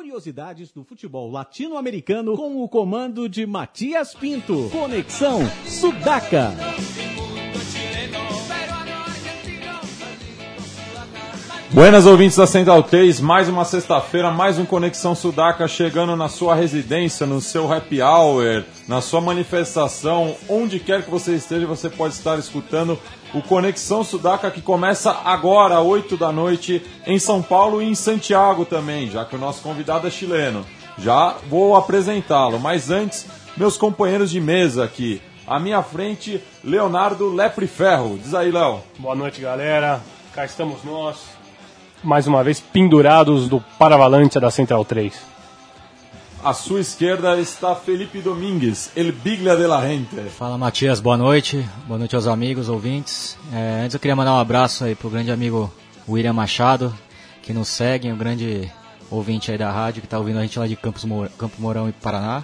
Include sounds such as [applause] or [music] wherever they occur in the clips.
curiosidades do futebol latino-americano com o comando de Matias Pinto. Conexão Sudaca. Buenas ouvintes da Central 3, mais uma sexta-feira, mais um Conexão Sudaca chegando na sua residência, no seu happy hour, na sua manifestação, onde quer que você esteja, você pode estar escutando o Conexão Sudaca que começa agora, 8 da noite, em São Paulo e em Santiago também, já que o nosso convidado é chileno. Já vou apresentá-lo, mas antes, meus companheiros de mesa aqui. À minha frente, Leonardo Lepre Ferro. Diz aí, Léo. Boa noite, galera. Cá estamos nós, mais uma vez pendurados do Paravalante da Central 3. À sua esquerda está Felipe Domingues, El Biglia de la Gente. Fala Matias, boa noite. Boa noite aos amigos, ouvintes. É, antes eu queria mandar um abraço aí pro grande amigo William Machado, que nos segue, um grande ouvinte aí da rádio, que está ouvindo a gente lá de Campos Mour Campo Mourão e Paraná.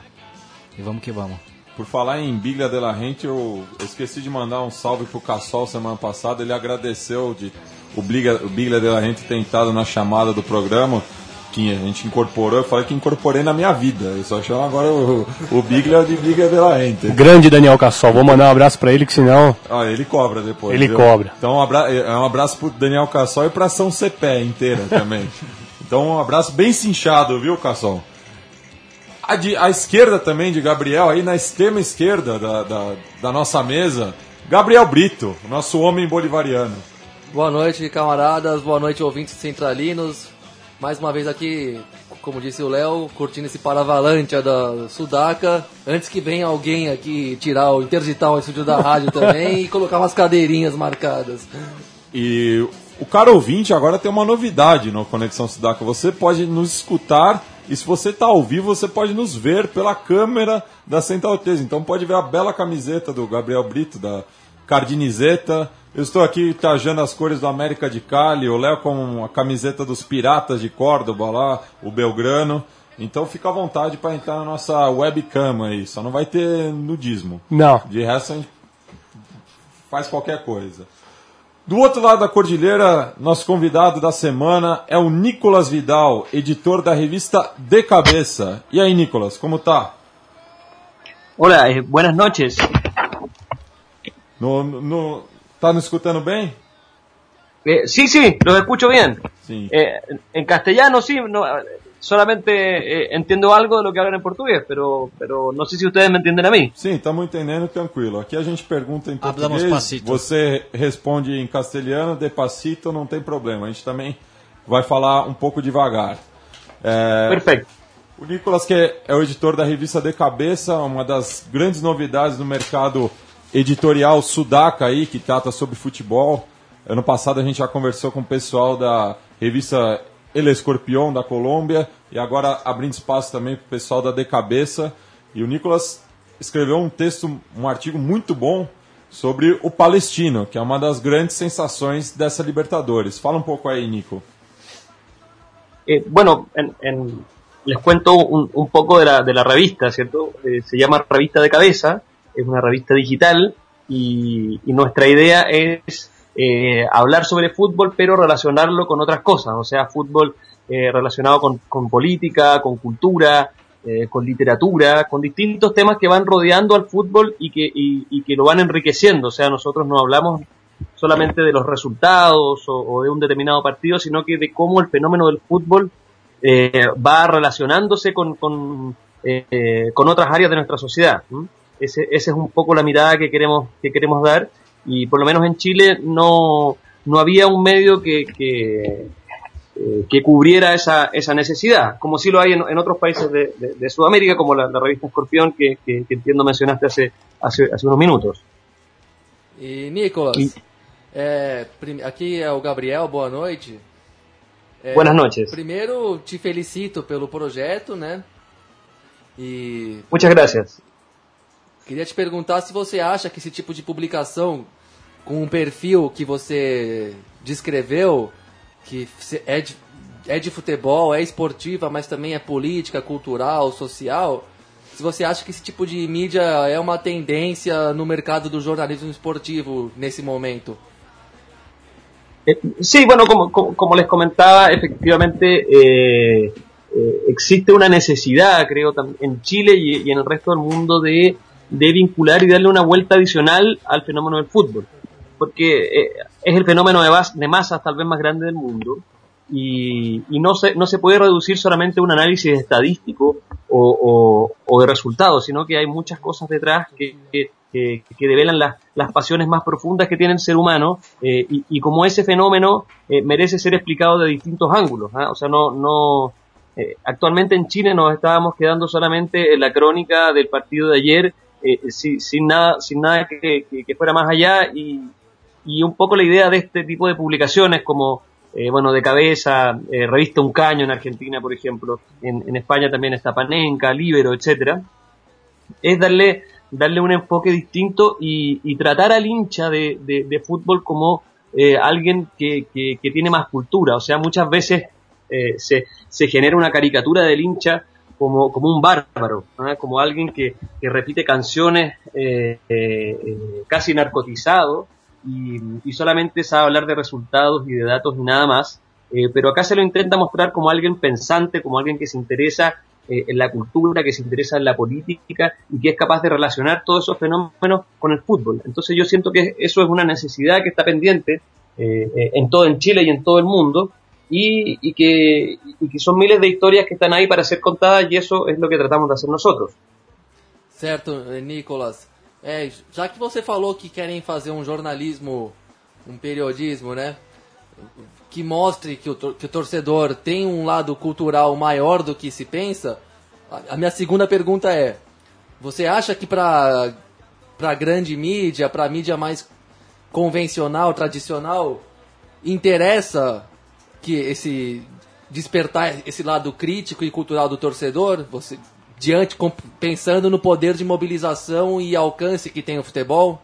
E vamos que vamos. Por falar em Biglia de la Gente, eu esqueci de mandar um salve pro Cassol semana passada. Ele agradeceu de o Biglia, o Biglia de la Gente ter entrado na chamada do programa que a gente incorporou. Eu falei que incorporei na minha vida. Eu só chamo agora o, o Biglia de Biglia de la. Grande Daniel Cassol, vou mandar um abraço para ele, que senão. Ah, ele cobra depois. Ele viu? cobra. Então um abraço, é um abraço pro Daniel Cassol e pra São Cepé inteira também. [laughs] então um abraço bem cinchado, viu, Cassol? A, de, a esquerda também de Gabriel, aí na extrema esquerda da, da, da nossa mesa, Gabriel Brito, nosso homem bolivariano. Boa noite, camaradas. Boa noite, ouvintes centralinos. Mais uma vez aqui, como disse o Léo, curtindo esse Paravalante da Sudaca. Antes que venha alguém aqui tirar o interditar o estúdio da [laughs] rádio também e colocar umas cadeirinhas marcadas. E o cara ouvinte agora tem uma novidade no Conexão Sudaca. Você pode nos escutar e se você está ao vivo, você pode nos ver pela câmera da Central 3. Então pode ver a bela camiseta do Gabriel Brito, da Cardinizeta. Eu estou aqui trajando as cores do América de Cali, o Léo com a camiseta dos Piratas de Córdoba lá, o Belgrano. Então fica à vontade para entrar na nossa webcam aí, só não vai ter nudismo. Não. De resto a gente faz qualquer coisa. Do outro lado da cordilheira, nosso convidado da semana é o Nicolas Vidal, editor da revista De Cabeça. E aí, Nicolas, como tá? Hola, eh, buenas noches. No, no, ¿Tá nos escutando bem? Eh, sí, sí, los escucho bien. Sí. Eh, en castellano sí, no, solamente eh, entiendo algo de lo que hablan en portugués, pero, pero no sé si ustedes me entienden a mí. Sim, estamos entendendo, tranquilo. Aqui a gente pergunta em Hablamos português, pasito. você responde em castelhano, de passito, não tem problema. A gente também vai falar um pouco devagar. É, Perfecto. O Nicolas, que é o editor da revista De Cabeça, uma das grandes novidades no mercado editorial sudaca aí, que trata sobre futebol. Ano passado a gente já conversou com o pessoal da revista El Escorpião da Colômbia e agora abrindo espaço também para o pessoal da De Cabeça. E o Nicolas escreveu um texto, um artigo muito bom sobre o Palestino, que é uma das grandes sensações dessa Libertadores. Fala um pouco aí, Nico. Eh, bueno, en- en- les cuento un, un poco de la, de la revista, ¿cierto? Eh, se llama Revista de Cabeza, es una revista digital y, y nuestra idea es eh, hablar sobre fútbol pero relacionarlo con otras cosas, o sea, fútbol eh, relacionado con, con política, con cultura, eh, con literatura, con distintos temas que van rodeando al fútbol y que, y, que lo van enriqueciendo, o sea, nosotros no hablamos solamente de los resultados o, o de un determinado partido, sino que de cómo el fenómeno del fútbol eh, va relacionándose con, con, eh, eh, con otras áreas de nuestra sociedad. ¿M? Ese, esa es un poco la mirada que queremos, que queremos dar y por lo menos en Chile no, no había un medio que, que, eh, que cubriera esa, esa necesidad, como sí lo hay en, en otros países de, de- de Sudamérica, como la, la revista Escorpión, que, que- que entiendo mencionaste hace, hace, hace unos minutos. E Nicolas, E- é, prim- aqui é o Gabriel, boa noite. É, Buenas noches. Primeiro, te felicito pelo projeto, né? E Muchas gracias. Queria te perguntar se você acha que esse tipo de publicação com um perfil que você descreveu, que é de, é de futebol, é esportiva, mas também é política, cultural, social, se você acha que esse tipo de mídia é uma tendência no mercado do jornalismo esportivo nesse momento. Eh, sí, bueno, como, como, les comentaba, efectivamente eh, eh, existe una necesidad, creo, en Chile y, en el resto del mundo de, de, vincular y darle una vuelta adicional al fenómeno del fútbol. Porque eh, es el fenómeno de, de masas tal vez más grande del mundo y, y, no, se, no se puede reducir solamente a un análisis estadístico o, o, de resultados, sino que hay muchas cosas detrás que, que, que develan las, las, pasiones más profundas que tiene el ser humano eh, y, y, como ese fenómeno eh, merece ser explicado de distintos ángulos. ¿ah? O sea, no, no eh, actualmente en Chile nos estábamos quedando solamente en la crónica del partido de ayer sin, sin, nada, sin nada que, que fuera más allá y, y un poco la idea de este tipo de publicaciones como eh, bueno, de cabeza, eh, revista Un Caño en Argentina, por ejemplo, en, España también está Panenca, Libero, etcétera, es darle, darle un enfoque distinto y, tratar al hincha de, fútbol como eh, alguien que, que, tiene más cultura, o sea, muchas veces se, se genera una caricatura del hincha como, como un bárbaro, como alguien que, que repite canciones casi narcotizado, y, solamente sabe hablar de resultados y de datos y nada más. Eh, pero acá se lo intenta mostrar como alguien pensante, como alguien que se interesa eh, en la cultura, que se interesa en la política y que es capaz de relacionar todos esos fenómenos con el fútbol. Entonces yo siento que eso es una necesidad que está pendiente eh, en todo en Chile y en todo el mundo y, y, que, y que son miles de historias que están ahí para ser contadas y eso es lo que tratamos de hacer nosotros. Certo, Nicolás. É, já que você falou que querem fazer um jornalismo, um periodismo, né? Que mostre que o, que o torcedor tem um lado cultural maior do que se pensa, a minha segunda pergunta é: você acha que para para grande mídia, para mídia mais convencional, tradicional, interessa que esse despertar esse lado crítico e cultural do torcedor? Você diante pensando no poder de mobilización y alcance que tiene el fútbol?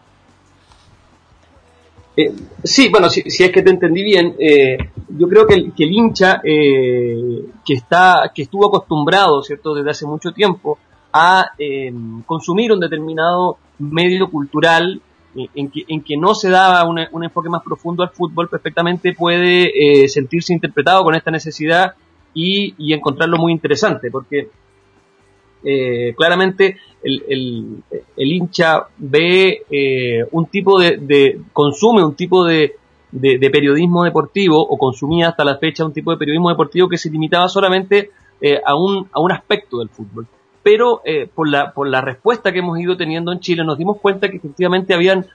Eh, sí, bueno, si, es que te entendí bien, eh, yo creo que el, que el hincha eh, que está, que estuvo acostumbrado, cierto, desde hace mucho tiempo a consumir un determinado medio cultural en que, en que no se daba un enfoque más profundo al fútbol, perfectamente puede sentirse interpretado con esta necesidad y, y encontrarlo muy interesante, porque eh, claramente el, el, hincha ve eh, un tipo de, consume un tipo de, de, periodismo deportivo o consumía hasta la fecha un tipo de periodismo deportivo que se limitaba solamente eh, a, un, a un aspecto del fútbol. Pero por, la, por la respuesta que hemos ido teniendo en Chile nos dimos cuenta que efectivamente habían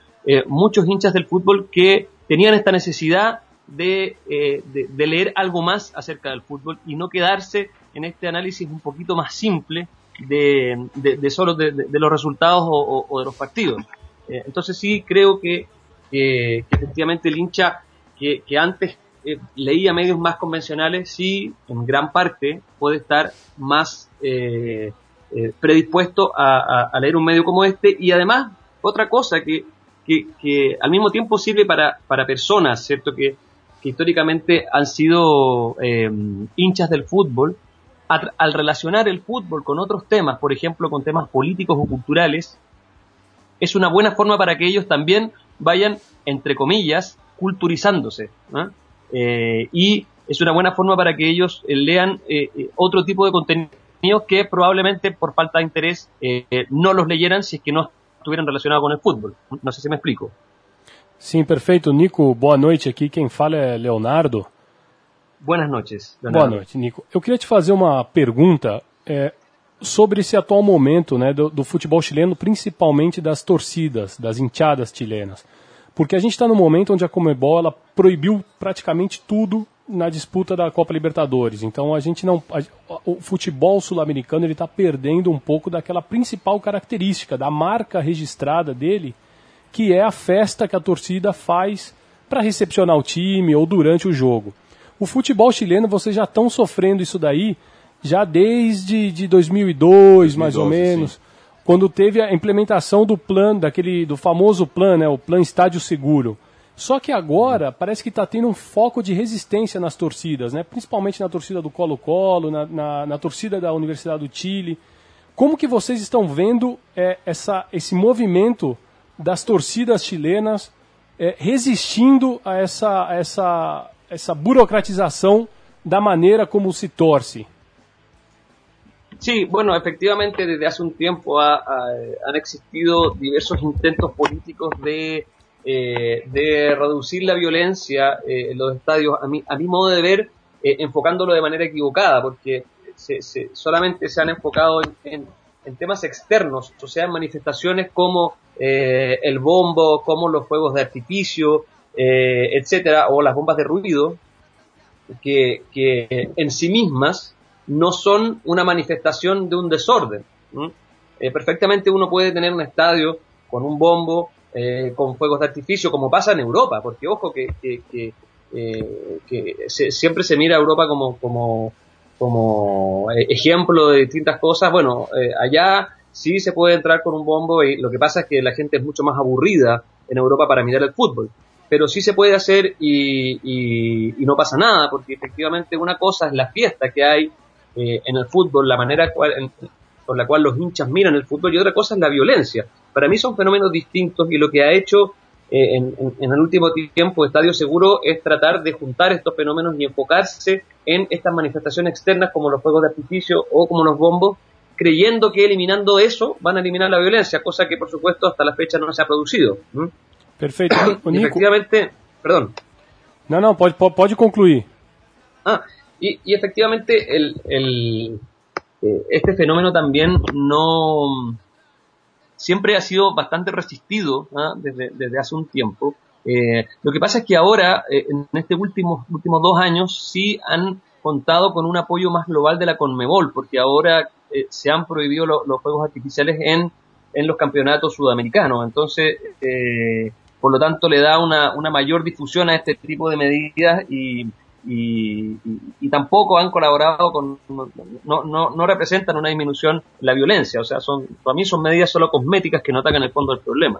muchos hinchas del fútbol que tenían esta necesidad de, de, leer algo más acerca del fútbol y no quedarse en este análisis un poquito más simple de, de, solo de, los resultados o, de los partidos. Eh, entonces sí creo que, efectivamente el hincha que, antes eh, leía medios más convencionales, sí en gran parte puede estar más eh, predispuesto a, leer un medio como este y además otra cosa que, que, al mismo tiempo sirve para, para personas, ¿cierto? Que, que históricamente han sido hinchas del fútbol, al relacionar el fútbol con otros temas, por ejemplo con temas políticos o culturales, es una buena forma para que ellos también vayan, entre comillas, culturizándose. Eh, y es una buena forma para que ellos eh, lean eh, otro tipo de contenidos que probablemente por falta de interés no los leyeran si es que no estuvieran relacionados con el fútbol. No sé si me explico. Sí, perfecto. Nico, boa noite. Aqui quem fala é Leonardo. Boas noites. Boa noite, Nico. Eu queria te fazer uma pergunta é, sobre esse atual momento né, do, do, futebol chileno, principalmente das torcidas, das enteadas chilenas. Porque a gente está no momento onde a Comebol proibiu praticamente tudo na disputa da Copa Libertadores. Então a gente não, a, o futebol sul-americano ele está perdendo um pouco daquela principal característica da marca registrada dele, que é a festa que a torcida faz para recepcionar o time ou durante o jogo. O futebol chileno, vocês já estão sofrendo isso daí já desde de 2002, mais 2012, ou menos, sim. quando teve a implementação do plano, daquele do famoso plano, né, o plano estádio seguro. Só que agora parece que está tendo um foco de resistência nas torcidas, né? principalmente na torcida do Colo-Colo, na, na, na, torcida da Universidade do Chile. Como que vocês estão vendo é, essa, esse movimento das torcidas chilenas é, resistindo a essa, a essa essa burocratização da maneira como se torce? Sí, bueno, efectivamente desde hace un tiempo han existido diversos intentos políticos de, eh, de reducir la violencia eh, en los estadios, a mi, a mi modo de ver, eh, enfocándolo de manera equivocada, porque se, solamente se han enfocado en, en, temas externos, o sea, en manifestaciones como el bombo, como los fuegos de artificio, etcétera, o las bombas de ruido, que, que en sí mismas no son una manifestación de un desorden. Perfectamente uno puede tener un estadio con un bombo, eh, con fuegos de artificio, como pasa en Europa, porque ojo que, que, eh, siempre se mira a Europa como, como, como ejemplo de distintas cosas. Bueno, allá sí se puede entrar con un bombo y lo que pasa es que la gente es mucho más aburrida en Europa para mirar el fútbol. Pero sí se puede hacer y, y no pasa nada, porque efectivamente una cosa es la fiesta que hay eh, en el fútbol, la manera cual, por la cual los hinchas miran el fútbol y otra cosa es la violencia. Para mí son fenómenos distintos y lo que ha hecho eh, en, el último tiempo Estadio Seguro es tratar de juntar estos fenómenos y enfocarse en estas manifestaciones externas como los fuegos de artificio o como los bombos, creyendo que eliminando eso van a eliminar la violencia, cosa que por supuesto hasta la fecha no se ha producido. Perfecto. [coughs] efectivamente, perdón. No, no, puede concluir. Ah, y, efectivamente el, el, eh, este fenómeno también no siempre ha sido bastante resistido ¿ah? desde, hace un tiempo. Eh, lo que pasa es que ahora, eh, en estos últimos, últimos dos años, sí han contado con un apoyo más global de la Conmebol, porque ahora se han prohibido los juegos artificiales en, en los campeonatos sudamericanos. Entonces, por lo tanto, le da una, una mayor difusión a este tipo de medidas y, y, tampoco han colaborado con, no, no, no, representan una disminución en la violencia, o sea, son, para mí son medidas solo cosméticas que no atacan el fondo del problema.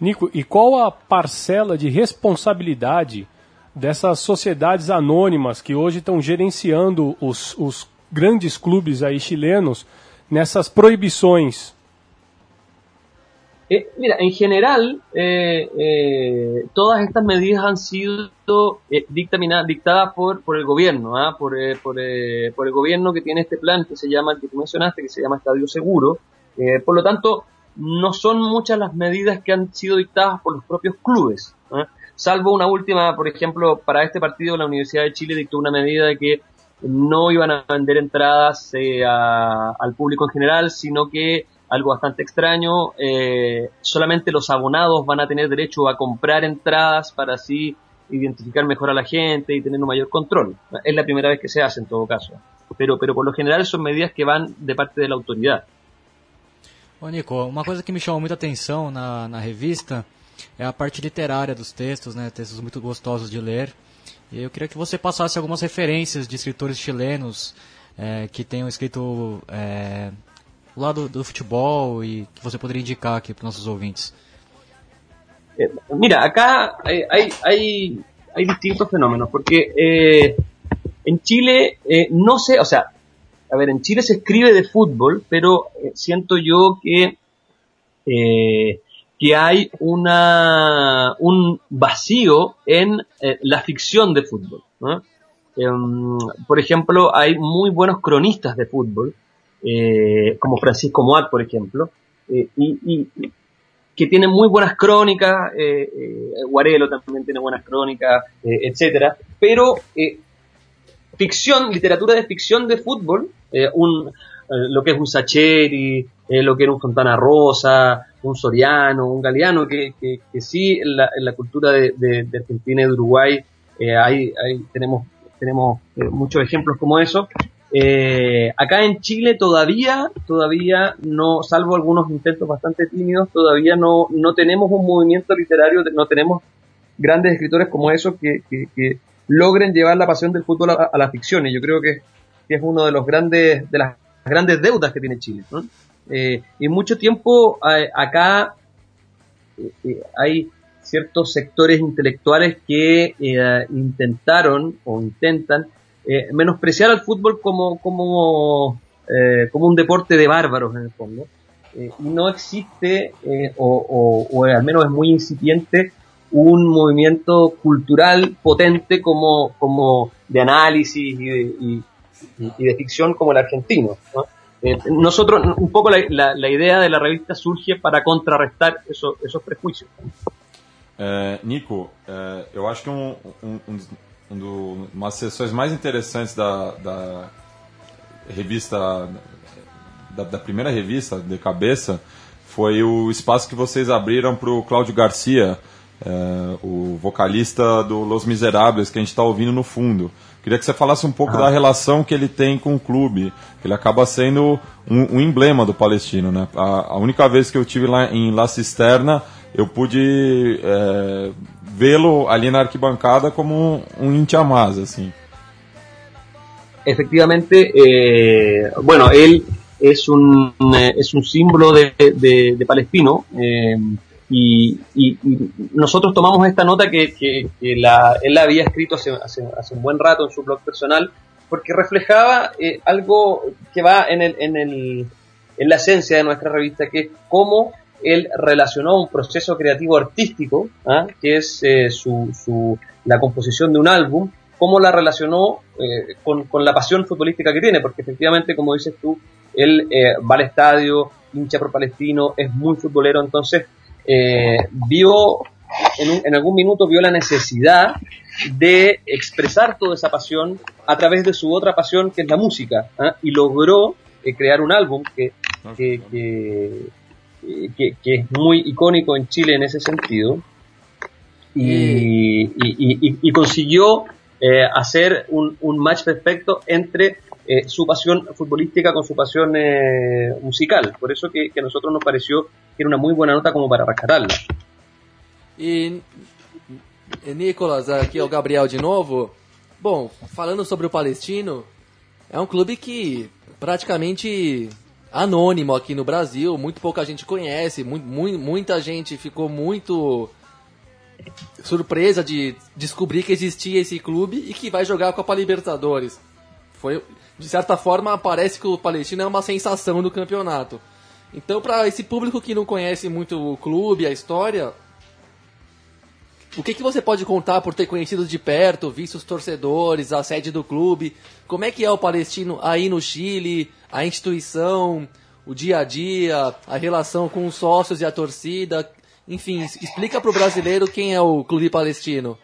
Nico, e qual a parcela de responsabilidade dessas sociedades anônimas que hoje estão gerenciando os, os grandes clubes aí chilenos nessas proibições Eh, mira, en general, eh, eh, todas estas medidas han sido dictadas por, por el gobierno, ¿ah? por, por, el gobierno que tiene este plan que se llama, que tú mencionaste, que se llama Estadio Seguro. por lo tanto, no son muchas las medidas que han sido dictadas por los propios clubes, ¿ah? salvo una última, por ejemplo, para este partido la Universidad de Chile dictó una medida de que no iban a vender entradas al público en general, sino que algo bastante extraño. Eh, solamente los abonados van a tener derecho a comprar entradas para así identificar mejor a la gente y tener un mayor control. Es la primera vez que se hace en todo caso. Pero, pero por lo general son medidas que van de parte de la autoridad. Ô Nico, uma coisa que me chamou muita atenção na, na revista é a parte literária dos textos, né? Textos muito gostosos de ler. E eu queria que você passasse algumas referências de escritores chilenos é, que tenham escrito é, lado do futebol e que você podría indicar aquí para nuestros ouvintes. Eh, mira, acá hay, hay, hay, distintos fenómenos, porque eh, en Chile eh, no sé, o sea, a ver, en Chile se escribe de fútbol, pero siento yo que que hay una un vacío en la ficción de fútbol. Em, por ejemplo, hay muy buenos cronistas de fútbol, eh, como Francisco Moat, por ejemplo, eh, y, que tiene muy buenas crónicas, eh, Guarelo también tiene buenas crónicas, etcétera, pero ficción, literatura de ficción de fútbol, un, lo que es un Sacheri, lo que era un Fontana Rosa, un Soriano, un Galeano, que, que, sí en la, en la cultura de, de, Argentina y de Uruguay hay, tenemos, tenemos muchos ejemplos como eso, eh, acá en Chile todavía, todavía no, salvo algunos intentos bastante tímidos, todavía no, no tenemos un movimiento literario, no tenemos grandes escritores como esos que, logren llevar la pasión del fútbol a, la ficción. Y yo creo que, es uno de los grandes, de las grandes deudas que tiene Chile. Eh, y mucho tiempo acá eh, hay ciertos sectores intelectuales que intentaron o intentan eh, menospreciar al fútbol como, como, eh, como un deporte de bárbaros en el fondo. Eh, no existe, o, o, al menos es muy incipiente, un movimiento cultural potente como, como de análisis y de, y, ficción como el argentino. Eh, nosotros, un poco la, la, idea de la revista surge para contrarrestar eso, esos prejuicios. Nico, eu acho que um, um do, uma das sessões mais interessantes da, da revista, da, da, primeira revista, de cabeça, foi o espaço que vocês abriram para o Cláudio Garcia, é, o vocalista do Los Miserables, que a gente está ouvindo no fundo. Queria que você falasse um pouco ah. da relação que ele tem com o clube. Ele acaba sendo um, um emblema do palestino, né? A, a, única vez que eu tive lá em La Cisterna, eu pude é, vê-lo ali na arquibancada como um, hincha assim. Efectivamente, eh, bueno, él es un, es un símbolo de, de, de Palestino. Eh, Y, nosotros tomamos esta nota que, que, él la había escrito hace, hace, un buen rato en su blog personal, porque reflejaba eh, algo que va en, el, en, el, en la esencia de nuestra revista, que es cómo él relacionó un proceso creativo artístico, ¿ah? que es eh, su, su, la composición de un álbum, cómo la relacionó eh, con, con, la pasión futbolística que tiene, porque efectivamente, como dices tú, él eh, va al estadio, hincha por palestino, es muy futbolero, entonces eh, vio, en, un, en, algún minuto vio la necesidad de expresar toda esa pasión a través de su otra pasión, que es la música, ¿eh? y logró eh, crear un álbum que, que, que, que, es muy icónico en Chile en ese sentido, y, y, y, y consiguió eh, hacer un, un match perfecto entre eh, su pasión futbolística con su pasión eh, musical. Por eso que, que, a nosotros nos pareció que era una muy buena nota como para rescatarla. E, Nicolas, aqui é o Gabriel de novo. Bom, falando sobre o Palestino, é um clube que praticamente anônimo aqui no Brasil, muito pouca gente conhece, muito, muito, muita gente ficou muito surpresa de descobrir que existia esse clube e que vai jogar a Copa Libertadores. Foi, de certa forma, parece que o Palestino é uma sensação do campeonato. Então, para esse público que não conhece muito o clube, a história, o que, que você pode contar por ter conhecido de perto, visto os torcedores, a sede do clube? Como é que é o Palestino aí no Chile, a instituição, o dia a dia, a relação com os sócios e a torcida? Enfim, explica para o brasileiro quem é o Clube Palestino.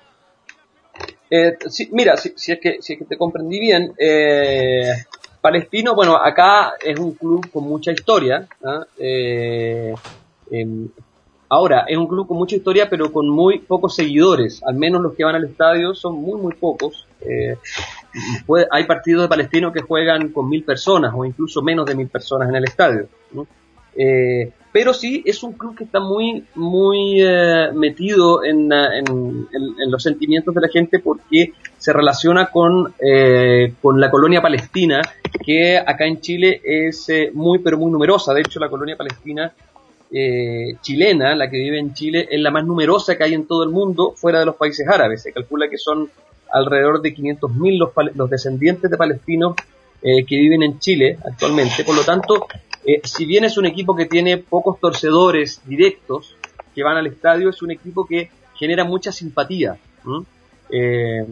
Eh, sí, mira, si, si, es que, si es que te comprendí bien, eh, Palestino, bueno, acá es un club con mucha historia. ¿ah? Eh, ahora, es un club con mucha historia, pero con muy pocos seguidores. Al menos los que van al estadio son muy, muy pocos. Eh, hay partidos de Palestino que juegan con mil personas o incluso menos de mil personas en el estadio. Eh, pero sí es un club que está muy, muy eh, metido en, los sentimientos de la gente porque se relaciona con, con la colonia palestina, que acá en Chile es eh, muy, pero muy numerosa. De hecho, la colonia palestina eh, chilena, la que vive en Chile, es la más numerosa que hay en todo el mundo fuera de los países árabes. Se calcula que son alrededor de 500.000 los, los descendientes de palestinos eh, que viven en Chile actualmente. Por lo tanto, eh, si bien es un equipo que tiene pocos torcedores directos que van al estadio, es un equipo que genera mucha simpatía eh,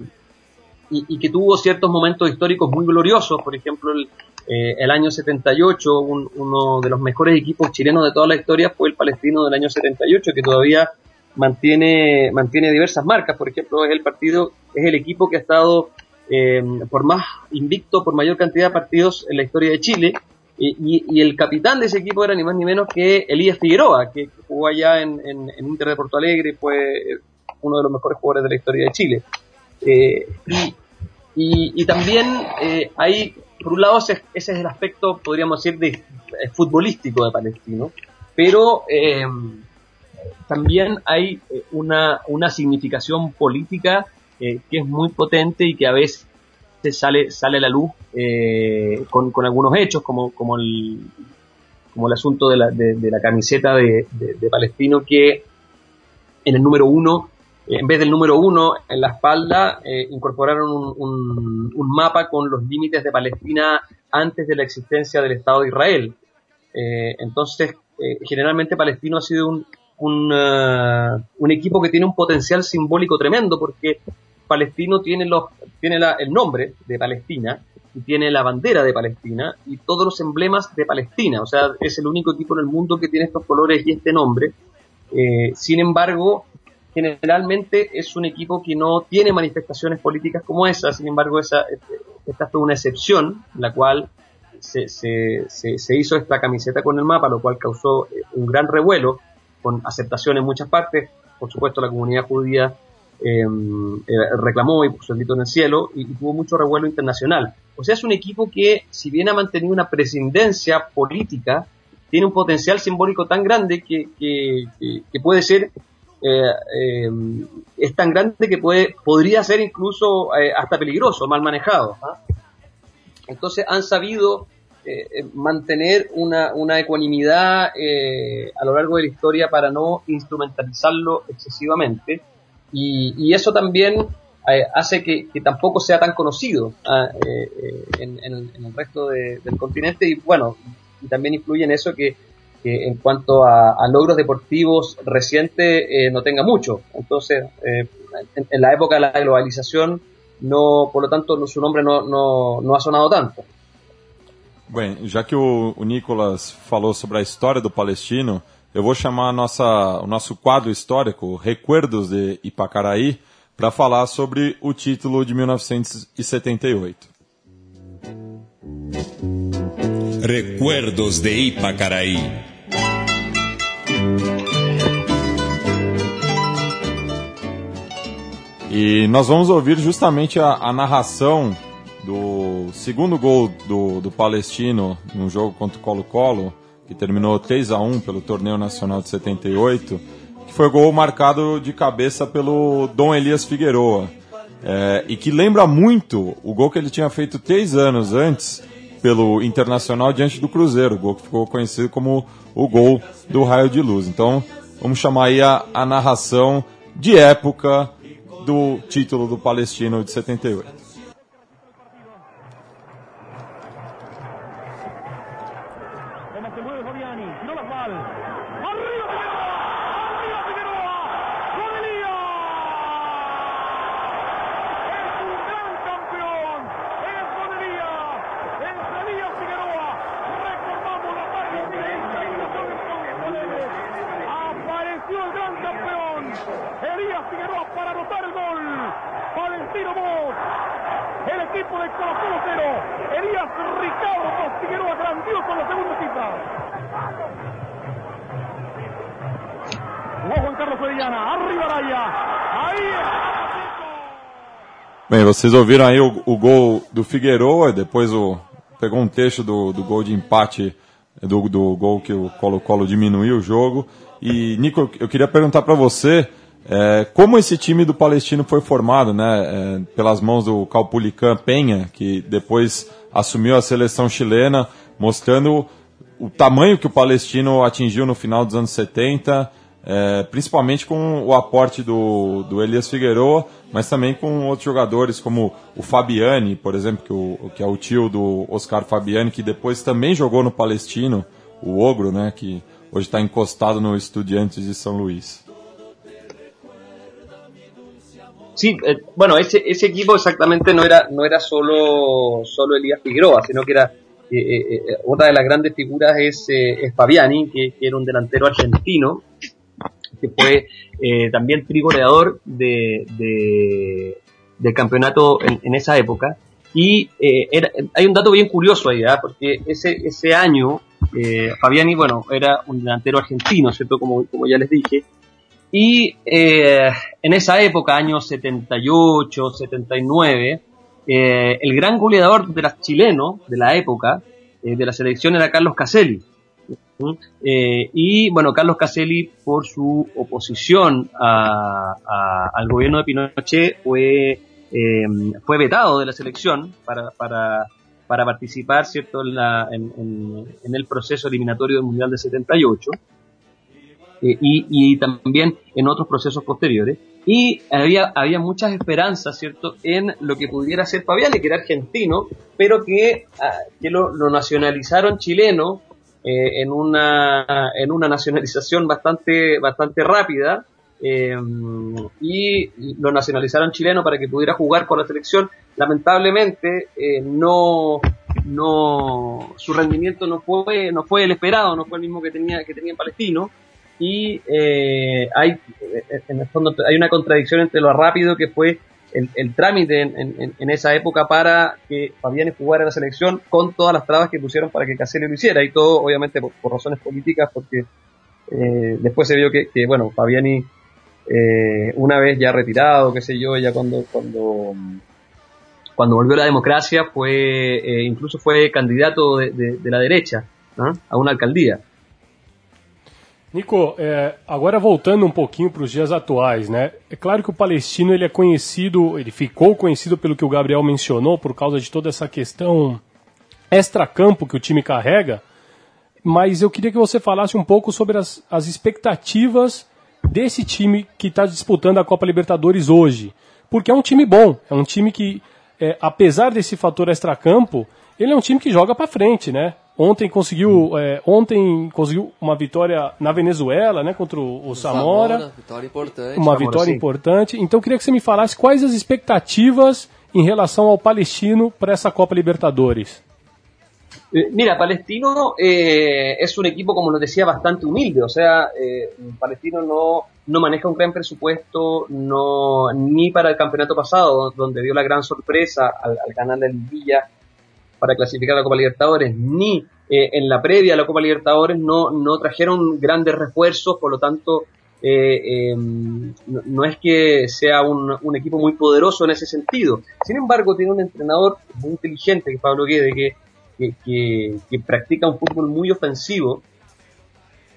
y, y, que tuvo ciertos momentos históricos muy gloriosos, por ejemplo el, eh, el año 78, un, uno de los mejores equipos chilenos de toda la historia fue el palestino del año 78, que todavía mantiene, mantiene diversas marcas, por ejemplo es el partido, es el equipo que ha estado eh, por más invicto, por mayor cantidad de partidos en la historia de Chile, y, el capitán de ese equipo era ni más ni menos que Elías Figueroa, que jugó allá en, en, en Inter de Porto Alegre y fue uno de los mejores jugadores de la historia de Chile. Eh, y, también hay, por un lado, ese, es el aspecto, podríamos decir, de, de futbolístico de Palestino, pero eh, también hay eh, una, una significación política eh, que es muy potente y que a veces sale, sale a la luz eh, con, con, algunos hechos, como, como, el, como el asunto de la, de, la camiseta de, de, Palestino, que en el número uno, eh, en vez del número uno en la espalda, eh, incorporaron un, un, mapa con los límites de Palestina antes de la existencia del Estado de Israel. Eh, entonces, generalmente Palestino ha sido un, un, uh, un equipo que tiene un potencial simbólico tremendo, porque Palestino tiene, los, tiene la, el nombre de Palestina, y tiene la bandera de Palestina y todos los emblemas de Palestina. O sea, es el único equipo en el mundo que tiene estos colores y este nombre. Eh, sin embargo, generalmente es un equipo que no tiene manifestaciones políticas como esa. Sin embargo, esa, esta fue una excepción, la cual se, se, hizo esta camiseta con el mapa, lo cual causó eh, un gran revuelo, con aceptación en muchas partes. Por supuesto, la comunidad judía em, eh, reclamó y puso el grito en el cielo y, tuvo mucho revuelo internacional. O sea, es un equipo que, si bien ha mantenido una presidencia política, tiene un potencial simbólico tan grande que, que puede ser eh, em, es tan grande que puede podría ser incluso hasta peligroso, mal manejado. ¿ah? Entonces han sabido eh, eh, mantener una, una ecuanimidad eh, a lo largo de la historia para no instrumentalizarlo excesivamente. Y, eso también hace que, tampoco sea tan conocido ah, en, el resto del continente. Y bueno, y también influye en eso que, en cuanto a, logros deportivos recientes no tenga mucho. Entonces, en, la época de la globalización, no, por lo tanto, su nombre no, no, no ha sonado tanto. Bem, já que o, o, Nicolas falou sobre a história do Palestino, eu vou chamar nossa, o nosso quadro histórico, Recuerdos de Ipacaraí, para falar sobre o título de 1978. Recuerdos de Ipacaraí. E nós vamos ouvir justamente a, a narração do segundo gol do, do Palestino no jogo contra o Colo-Colo, que terminou 3 a 1 pelo Torneio Nacional de 78, que foi gol marcado de cabeça pelo Dom Elias Figueroa. É, e que lembra muito o gol que ele tinha feito três anos antes pelo Internacional diante do Cruzeiro, gol que ficou conhecido como o gol do raio de luz. Então, vamos chamar aí a, a narração de época do título do Palestino de 78. Bem, vocês ouviram aí o, o gol do Figueiredo, depois o, pegou um texto do, do gol de empate, do, do gol que o Colo-Colo diminuiu o jogo. E, Nico, eu queria perguntar para você é, como esse time do Palestino foi formado, né, é, pelas mãos do Calpulican Penha, que depois assumiu a seleção chilena, mostrando o tamanho que o Palestino atingiu no final dos anos 70, é, principalmente com o aporte do, do Elias Figueiredo, mas também com outros jogadores como o Fabiani, por exemplo, que, o, que é o tio do Oscar Fabiani, que depois também jogou no Palestino, o Ogro, né, que hoje está encostado no Estudiantes de São Luís. Sí, eh, bueno, ese, ese equipo exactamente no era, no era solo, solo Elías Figueroa, sino que era eh, eh, eh otra de las grandes figuras es, eh, es Fabiani, que, que, era un delantero argentino, que fue eh, también trigoleador de, de, del campeonato en, esa época. Y eh, hay un dato bien curioso ahí, ¿ah? porque ese, ese año eh, Fabiani, bueno, era un delantero argentino, ¿cierto? Como, como ya les dije. Y en esa época, años 78, 79, el gran goleador de las chilenos de la época, de la selección, era Carlos Caselli. Eh, y bueno, Carlos Caselli, por su oposición al gobierno de Pinochet, fue, eh, fue vetado de la selección para, para, para participar ¿cierto? En, el proceso eliminatorio del Mundial de 78 eh, y, y, también en otros procesos posteriores. Y había, había muchas esperanzas, ¿cierto?, en lo que pudiera ser Fabián, que era argentino, pero que, ah, que lo nacionalizaron chileno eh, en, una, en una nacionalización bastante, bastante rápida eh, y lo nacionalizaron chileno para que pudiera jugar con la selección. lamentablemente eh, no, no, su rendimiento no fue, no fue el esperado, no fue el mismo que tenía, que tenía en Palestino. Y eh, hay, en el fondo, hay una contradicción entre lo rápido que fue el, trámite en, esa época para que Fabiani jugara la selección con todas las trabas que pusieron para que Caselli lo hiciera. Y todo, obviamente, por, razones políticas, porque eh, después se vio que, bueno, Fabiani, eh, una vez ya retirado, qué sé yo, ya cuando, cuando cuando volvió la democracia fue eh, incluso fue candidato de, la derecha né, a uma alcaldia. Nico, é, agora voltando um pouquinho para os dias atuais, né? É claro que o palestino ele é conhecido, ele ficou conhecido pelo que o Gabriel mencionou por causa de toda essa questão extra-campo que o time carrega. Mas eu queria que você falasse um pouco sobre as, as expectativas desse time que está disputando a Copa Libertadores hoje, porque é um time bom, é um time que é, apesar desse fator extracampo, ele é um time que joga para frente, né? Ontem conseguiu, é, ontem conseguiu uma vitória na Venezuela, né, contra o, o Samora. Samora. Vitória importante. Uma Samora, vitória sim. importante. Então eu queria que você me falasse quais as expectativas em relação ao palestino para essa Copa Libertadores. Eh, mira, Palestino eh, es un equipo, como nos decía, bastante humilde. O sea, eh, Palestino no, no maneja un gran presupuesto no, ni para el campeonato pasado, donde dio la gran sorpresa al, al ganar el Villa para clasificar a la Copa Libertadores, ni eh, en la previa a la Copa Libertadores no, no trajeron grandes refuerzos, por lo tanto, eh, eh, no, es que sea un, equipo muy poderoso en ese sentido. Sin embargo, tiene un entrenador muy inteligente, que es Pablo Guede, que, que, que, practica un fútbol muy ofensivo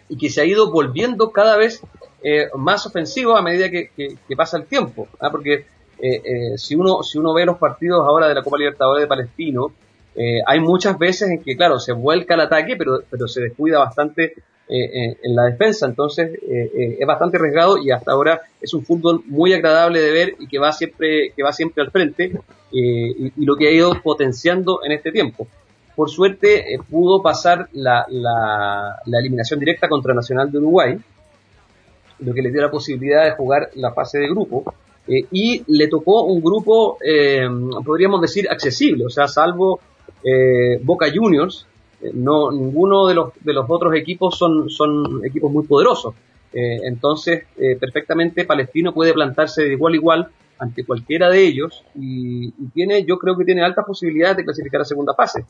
y que se ha ido volviendo cada vez eh, más ofensivo a medida que, que, pasa el tiempo. ¿ah? Porque eh, si, uno, si uno ve los partidos ahora de la Copa Libertadores de Palestino, eh, hay muchas veces en que, claro, se vuelca el ataque, pero, pero se descuida bastante eh, en la defensa. Entonces eh, es bastante arriesgado y hasta ahora es un fútbol muy agradable de ver y que va siempre, que va siempre al frente y, lo que ha ido potenciando en este tiempo. Por suerte pudo pasar la, la, la eliminación directa contra Nacional de Uruguay, lo que le dio la posibilidad de jugar la fase de grupo. Eh, y le tocó un grupo, eh, podríamos decir, accesible, o sea, salvo eh, Boca Juniors, eh, no ninguno de los, de los otros equipos son, son equipos muy poderosos. Eh, entonces, eh, perfectamente Palestino puede plantarse de igual a igual ante cualquiera de ellos y, y, tiene, yo creo que tiene altas posibilidades de clasificar a segunda fase.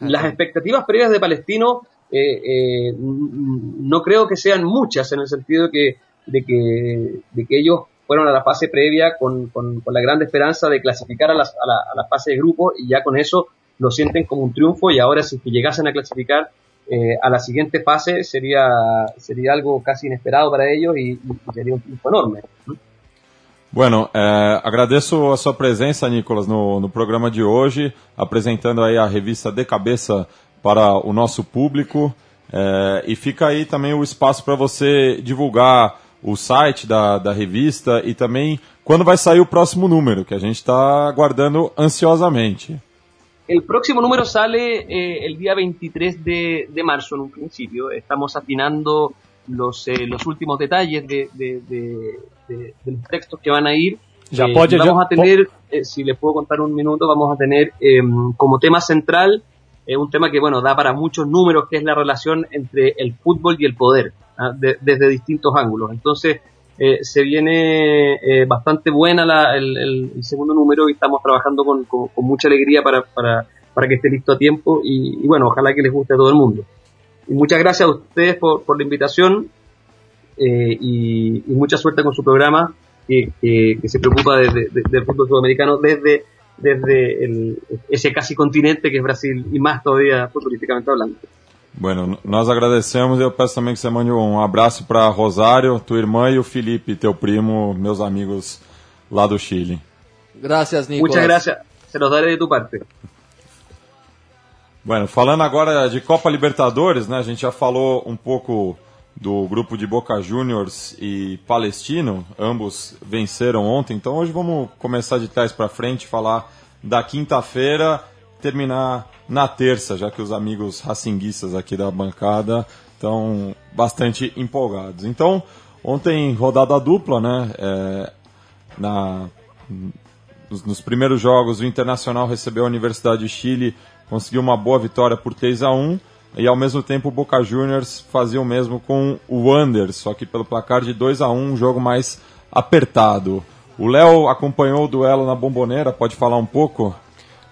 Las expectativas previas de Palestino eh, eh, no creo que sean muchas en el sentido de que, de que, de que ellos fueron a la fase previa con, con, con la gran esperanza de clasificar a, las, a, la, a, la, fase de grupo y ya con eso lo sienten como un triunfo y ahora si llegasen a clasificar eh, a la siguiente fase sería, sería algo casi inesperado para ellos y, y sería un triunfo enorme. Bueno, é, agradeço a sua presença, Nicolas, no, no programa de hoje, apresentando aí a revista De Cabeça para o nosso público. É, e fica aí também o espaço para você divulgar o site da, da revista e também quando vai sair o próximo número, que a gente está aguardando ansiosamente. El próximo número sale eh, el día 23 de, de marzo en un principio. Estamos afinando los, eh, los últimos detalles de, de, los textos que van a ir. Ya eh, pode, vamos a tener, eh, si les puedo contar un minuto, vamos a tener em, como tema central es un tema que, bueno, da para muchos números, que es la relación entre el fútbol y el poder, ¿ah? de, desde distintos ángulos. Entonces, eh, se viene eh, bastante buena la, el, el, segundo número y estamos trabajando con, con, mucha alegría para, para, para, que esté listo a tiempo y, bueno, ojalá que les guste a todo el mundo. Y muchas gracias a ustedes por, por la invitación eh, y, mucha suerte con su programa que, que, se preocupa de, de, de, del fútbol sudamericano desde desde el, ese casi continente que es Brasil y más todavía futurísticamente hablando. Bueno, nós agradecemos e eu peço também que você mande um abraço para Rosário, tua irmã e o Felipe, teu primo, meus amigos lá do Chile. Gracias, Nicolas. Muchas gracias. Se los daré de tu parte. Bueno, falando agora de Copa Libertadores, né? A gente já falou um pouco do grupo de Boca Juniors e Palestino, ambos venceram ontem. Então hoje vamos começar de trás para frente, falar da quinta-feira, terminar na terça, já que os amigos racinguistas aqui da bancada estão bastante empolgados. Então, ontem rodada dupla, né? É, na nos, nos primeiros jogos, o Internacional recebeu a Universidade de Chile, conseguiu uma boa vitória por 3 a 1 e ao mesmo tempo o Boca Juniors fazia o mesmo com o Wanderers, só que pelo placar de 2 a 1 um jogo mais apertado. O Léo acompanhou o duelo na Bomboneira, pode falar um pouco?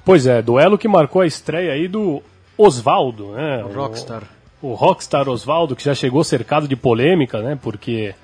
Pois é, duelo que marcou a estreia aí do Osvaldo, né? O Rockstar. O, o Rockstar Osvaldo, que já chegou cercado de polêmica, né? Porque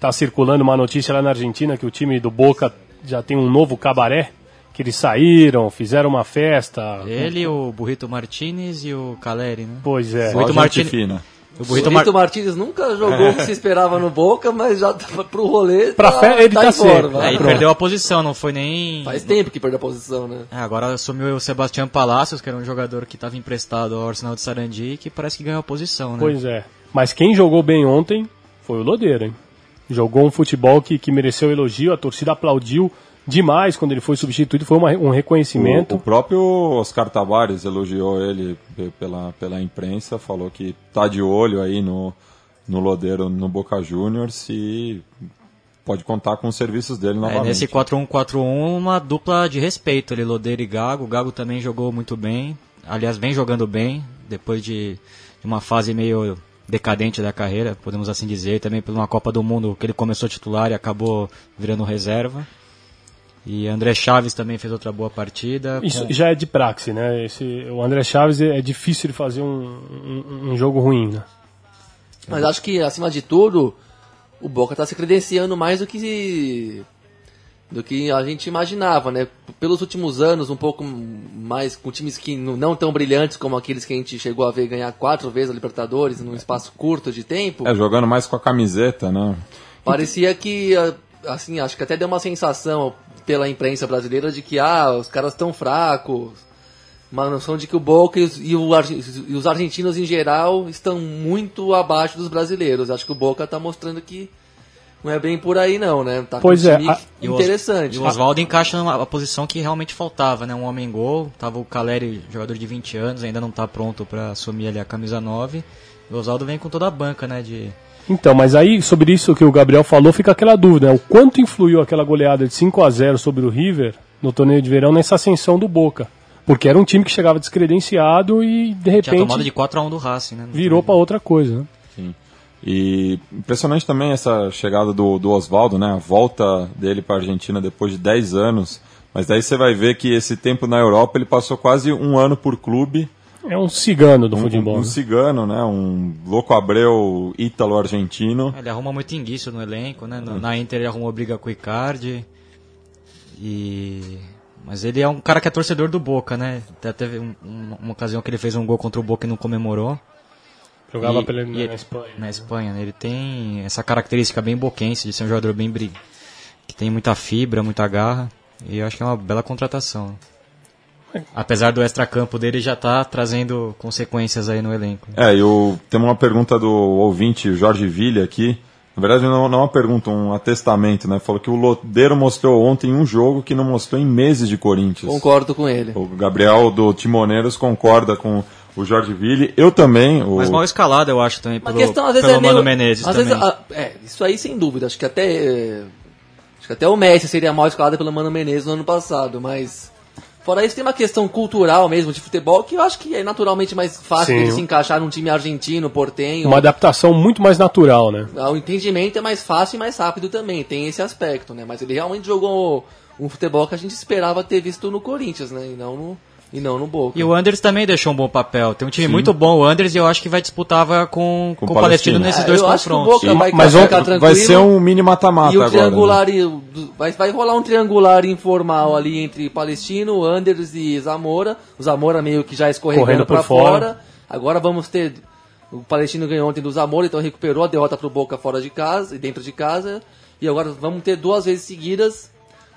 tá circulando uma notícia lá na Argentina que o time do Boca já tem um novo cabaré, que eles saíram, fizeram uma festa. Ele, o Burrito Martinez e o Caleri, né? Pois é. Martini- fina. O Burrito Mar... Martínez nunca jogou o que se esperava no Boca, mas já tava pro rolê. Pra tá, fé, ele tá. É, e pronto. perdeu a posição, não foi nem... Faz tempo que perdeu a posição, né? É, agora assumiu o Sebastião Palacios, que era um jogador que estava emprestado ao Arsenal de Sarandi, que parece que ganhou a posição, né? Pois é. Mas quem jogou bem ontem foi o Lodeiro, hein? Jogou um futebol que, que mereceu elogio, a torcida aplaudiu demais quando ele foi substituído, foi uma- um reconhecimento. O, o próprio Oscar Tabares elogiou ele pe- pela, pela imprensa, falou que tá de olho aí no, no Lodeiro, no Boca Juniors e pode contar com os serviços dele É, novamente. nesse 4-1-4-1, uma dupla de respeito ali, Lodeiro e Gago. O Gago também jogou muito bem, aliás, vem jogando bem, depois de, de uma fase meio decadente da carreira, podemos assim dizer, também por uma Copa do Mundo que ele começou titular e acabou virando reserva. E André Chaves também fez outra boa partida. Isso com- já é de praxe, né? Esse, o André Chaves é, é difícil de fazer um, um, um jogo ruim, né? Mas acho que, acima de tudo, o Boca tá se credenciando mais do que do que a gente imaginava, né? Pelos últimos anos, um pouco mais com times que não tão brilhantes como aqueles que a gente chegou a ver ganhar quatro vezes a Libertadores num espaço curto de tempo. É, jogando mais com a camiseta, né? Parecia que, assim, acho que até deu uma sensação pela imprensa brasileira de que, ah, os caras estão fracos. Uma noção de que o Boca e os, e o e os argentinos em geral estão muito abaixo dos brasileiros. Acho que o Boca tá mostrando que não é bem por aí não, né? Tá Pois com é, time a- interessante. E o Oswaldo encaixa numa posição que realmente faltava, né? Um homem-gol. Tava o Caleri, jogador de 20 anos, ainda não tá pronto para assumir ali a camisa 9. E o Oswaldo vem com toda a banca, né? De... Então, mas aí, sobre isso que o Gabriel falou, fica aquela dúvida, né? O quanto influiu aquela goleada de 5 a 0 sobre o River no torneio de verão nessa ascensão do Boca? Porque era um time que chegava descredenciado e, de Tinha tomado repente, de 4x1 do Racing, né? virou para outra coisa, né? Sim. E impressionante também essa chegada do, do Oswaldo, né? A volta dele para a Argentina depois de 10 anos. Mas daí você vai ver que esse tempo na Europa ele passou quase um ano por clube. É um cigano do Um, futebol. um né? cigano, né? Um louco abreu ítalo-argentino. Ele arruma muito enguiço no elenco, né? No- Na Inter ele arrumou briga com o Icardi. E... Mas ele é um cara que é torcedor do Boca, né? Até teve um- um- uma ocasião que ele fez um gol contra o Boca e não comemorou. Jogava E- pela, e ele- na Espanha. Na Espanha, né? Ele tem essa característica bem boquense de ser um jogador bem que tem muita fibra, muita garra. E eu acho que é uma bela contratação. Apesar do extracampo dele já tá trazendo consequências aí no elenco. É, e o, tem uma pergunta do ouvinte Jorge Villa aqui. Na verdade, não, não é uma pergunta, um atestamento, né? Falou que o Lodeiro mostrou ontem um jogo que não mostrou em meses de Corinthians. Concordo com ele. O Gabriel do Timoneiros concorda com o Jorge Ville. Eu também. O... Mas mal escalado, eu acho, também, Uma pelo, questão, às vezes, pelo é meio... Mano Menezes às também. vezes, ah, é, isso aí sem dúvida. Acho que até... Acho que até o Messi seria mal escalado pelo Mano Menezes no ano passado, mas... Fora isso, tem uma questão cultural mesmo de futebol que eu acho que é naturalmente mais fácil Sim. ele se encaixar num time argentino, portenho. Uma adaptação muito mais natural, né? O entendimento é mais fácil e mais rápido também, tem esse aspecto, né? Mas ele realmente jogou um futebol que a gente esperava ter visto no Corinthians, né? E não no, e não no Boca. E o Anders também deixou um bom papel. Tem um time muito bom, o Anders, e eu acho que vai disputar com, Com com, o o Palestino Palestino. nesses É, dois eu acho que o confrontos. Boca vai, Mas vai ficar vai tranquilo. ser um mini mata-mata E o agora. né? triangular, o- do- vai, vai rolar um triangular informal ali entre Palestino, Anders e Zamora. O Zamora meio que já escorregando pra fora. fora. Agora vamos ter. O Palestino ganhou ontem do Zamora, então recuperou a derrota pro Boca fora de casa e dentro de casa. E agora vamos ter duas vezes seguidas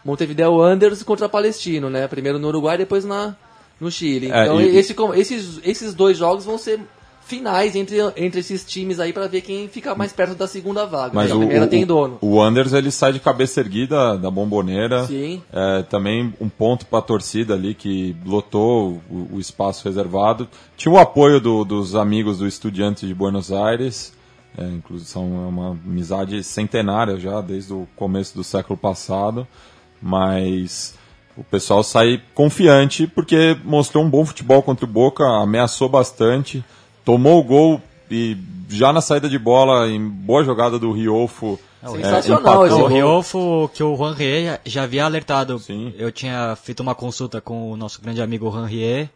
Montevideo Anders contra Palestino, né? Primeiro no Uruguai, depois na, no Chile. É, Então e- esse, esses, esses dois jogos vão ser finais entre, entre esses times aí pra ver quem fica mais perto da segunda vaga. Mas porque a o, primeira o, tem dono. o Anders ele sai de cabeça erguida da bomboneira. Sim. É, também um ponto para a torcida ali que lotou o, o espaço reservado. Tinha o apoio do- dos amigos do Estudiantes de Buenos Aires. É, inclusive são uma amizade centenária já desde o começo do século passado. Mas o, pessoal sai confiante porque mostrou um bom futebol contra o Boca, ameaçou bastante, tomou o gol e já na saída de bola, em boa jogada do Riolfo. Sensacional esse O gol. Riolfo, que o Juan Rie já havia alertado. Sim. Eu tinha feito uma consulta com o nosso grande amigo Juan Rie,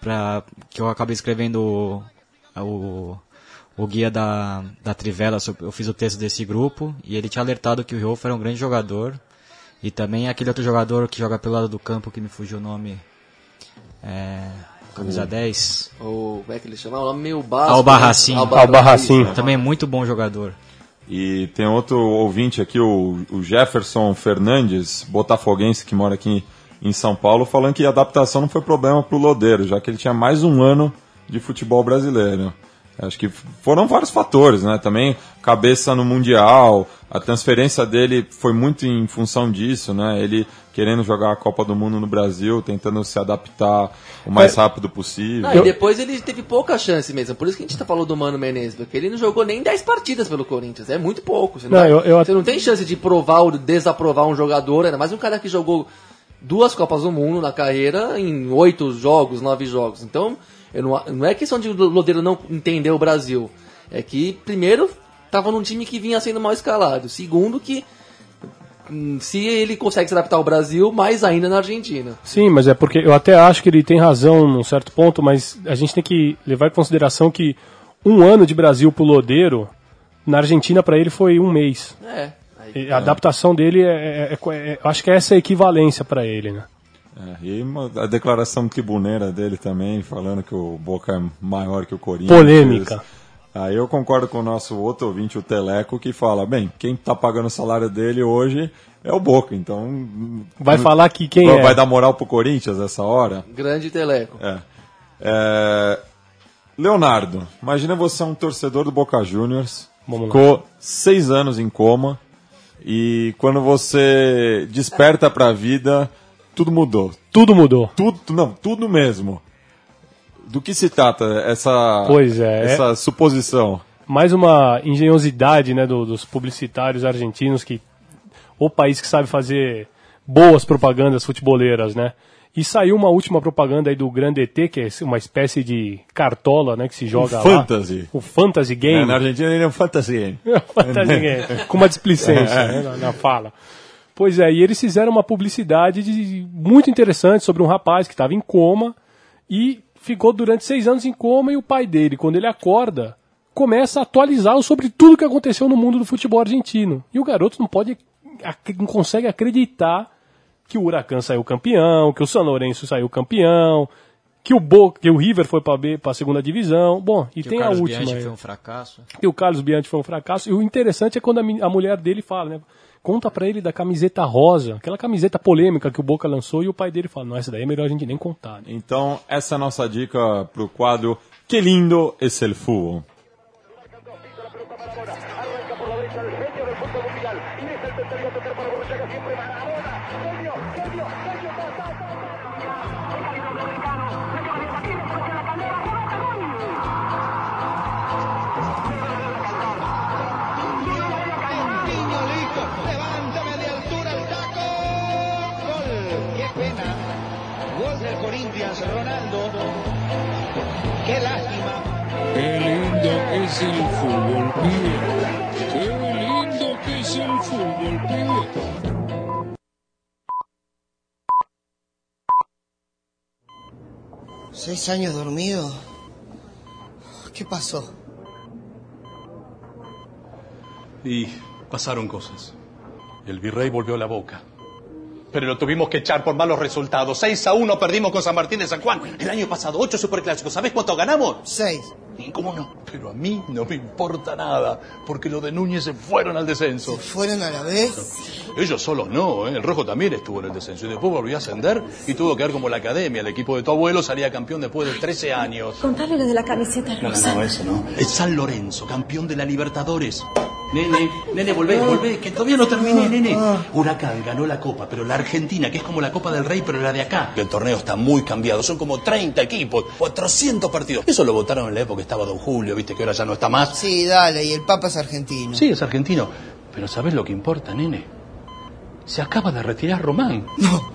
pra, que eu acabei escrevendo o, o, o guia da, da Trivela, sobre- eu fiz o texto desse grupo, e ele tinha alertado que o Riolfo era um grande jogador. E também aquele outro jogador que joga pelo lado do campo, que me fugiu o nome. É, camisa 10. O, como é que ele chama? O nome meio básico. Albarracin. né? Albarracin. Também muito bom jogador. E tem outro ouvinte aqui, o, o Jefferson Fernandes, botafoguense, que mora aqui em São Paulo, falando que a adaptação não foi problema para o Lodeiro, já que ele tinha mais um ano de futebol brasileiro. Acho que foram vários fatores, né? Também cabeça no Mundial, a transferência dele foi muito em função disso, né? Ele querendo jogar a Copa do Mundo no Brasil, tentando se adaptar o mais É. rápido possível. Ah, e depois ele teve pouca chance mesmo. Por isso que a gente tá falando do Mano Menezes, porque ele não jogou nem 10 partidas pelo Corinthians. É muito pouco. Você não, Não, vai- eu- eu- você não tem chance de provar ou desaprovar um jogador, ainda mais um cara que jogou duas Copas do Mundo na carreira em oito jogos, nove jogos. Então, não, não é questão de o Lodeiro não entender o Brasil. É que, primeiro, tava num time que vinha sendo mal escalado. Segundo, que hum, se ele consegue se adaptar ao Brasil, mais ainda na Argentina. Sim, mas é porque eu até acho que ele tem razão num certo ponto, mas a gente tem que levar em consideração que um ano de Brasil pro Lodeiro, na Argentina para ele foi um mês. É. Aí, A adaptação dele, é, é- é- é- eu acho que essa é a equivalência para ele, né? É, e uma- a declaração tribuneira dele também, falando que o Boca é maior que o Corinthians. Polêmica. Aí eu concordo com o nosso outro ouvinte, o Teleco, que fala, bem, quem tá pagando o salário dele hoje é o Boca, então... Vai falar que quem vai, é? vai dar moral pro Corinthians essa hora? grande Teleco. É. É, Leonardo, imagina você é um torcedor do Boca Juniors, Vamos lá. ficou seis anos em coma e quando você desperta pra vida, tudo mudou. Tudo mudou. Tudo, não, tudo mesmo. Do que se trata essa, Pois é, essa suposição? mais uma engenhosidade né, do- dos publicitários argentinos que o país que sabe fazer boas propagandas futeboleiras, né? E saiu uma última propaganda aí do Grande ET, que é uma espécie de cartola, né, que se joga lá. fantasy. O fantasy É, game. na Argentina ele é um fantasy game. [laughs] fantasy game. Com uma displicência [laughs] né, na, na fala. Pois é, e eles fizeram uma publicidade de- muito interessante sobre um rapaz que estava em coma e ficou durante seis anos em coma e o pai dele, quando ele acorda, começa a atualizá-lo sobre tudo que aconteceu no mundo do futebol argentino. E o garoto não pode, não consegue acreditar que o Huracan saiu campeão, que o São Lourenço saiu campeão, que o Boca, que o River foi para a segunda divisão. Bom, e Que tem o a Carlos última. Bianchi aí foi um fracasso. que o Carlos Bianchi foi um fracasso. E o interessante é quando a, a mulher dele fala, né? Conta pra ele da camiseta rosa, aquela camiseta polêmica que o Boca lançou, e o pai dele fala, não, essa daí é melhor a gente nem contar. Né? Então, essa é a nossa dica pro quadro Que lindo es el fútbol. Es el fútbol, pibe. Qué lindo que es el fútbol, pibe. ¿Seis años dormido? ¿Qué pasó? Y pasaron cosas. El virrey volvió la boca. Pero lo tuvimos que echar por malos resultados. 6 a 1 perdimos con San Martín de San Juan. El año pasado, 8 superclásicos. ¿Sabés cuánto ganamos? Seis. ¿Y ¿Cómo no? Pero a mí no me importa nada, porque los de Núñez se fueron al descenso. ¿Se fueron a la vez? Ellos solos no, ¿eh? el Rojo también estuvo en el descenso y después volvió a ascender y tuvo que ver como la academia. El equipo de tu abuelo salía campeón después de 13 años. Contale lo de la camiseta No, rosa. no, eso no. Es San Lorenzo, campeón de la Libertadores. Nene, nene, volvé, ah. volvé, que todavía no terminé, ah, nene. Ah. Huracán ganó la copa, pero la Argentina, que es como la Copa del Rey, pero la de acá. El torneo está muy cambiado, son como 30 equipos, 400 partidos. Eso lo votaron en la época que estaba Don Julio, viste que ahora ya no está más. Sí, dale, y el Papa es argentino. Sí, es argentino. Pero ¿sabes lo que importa, nene? Se acaba de retirar Román. No.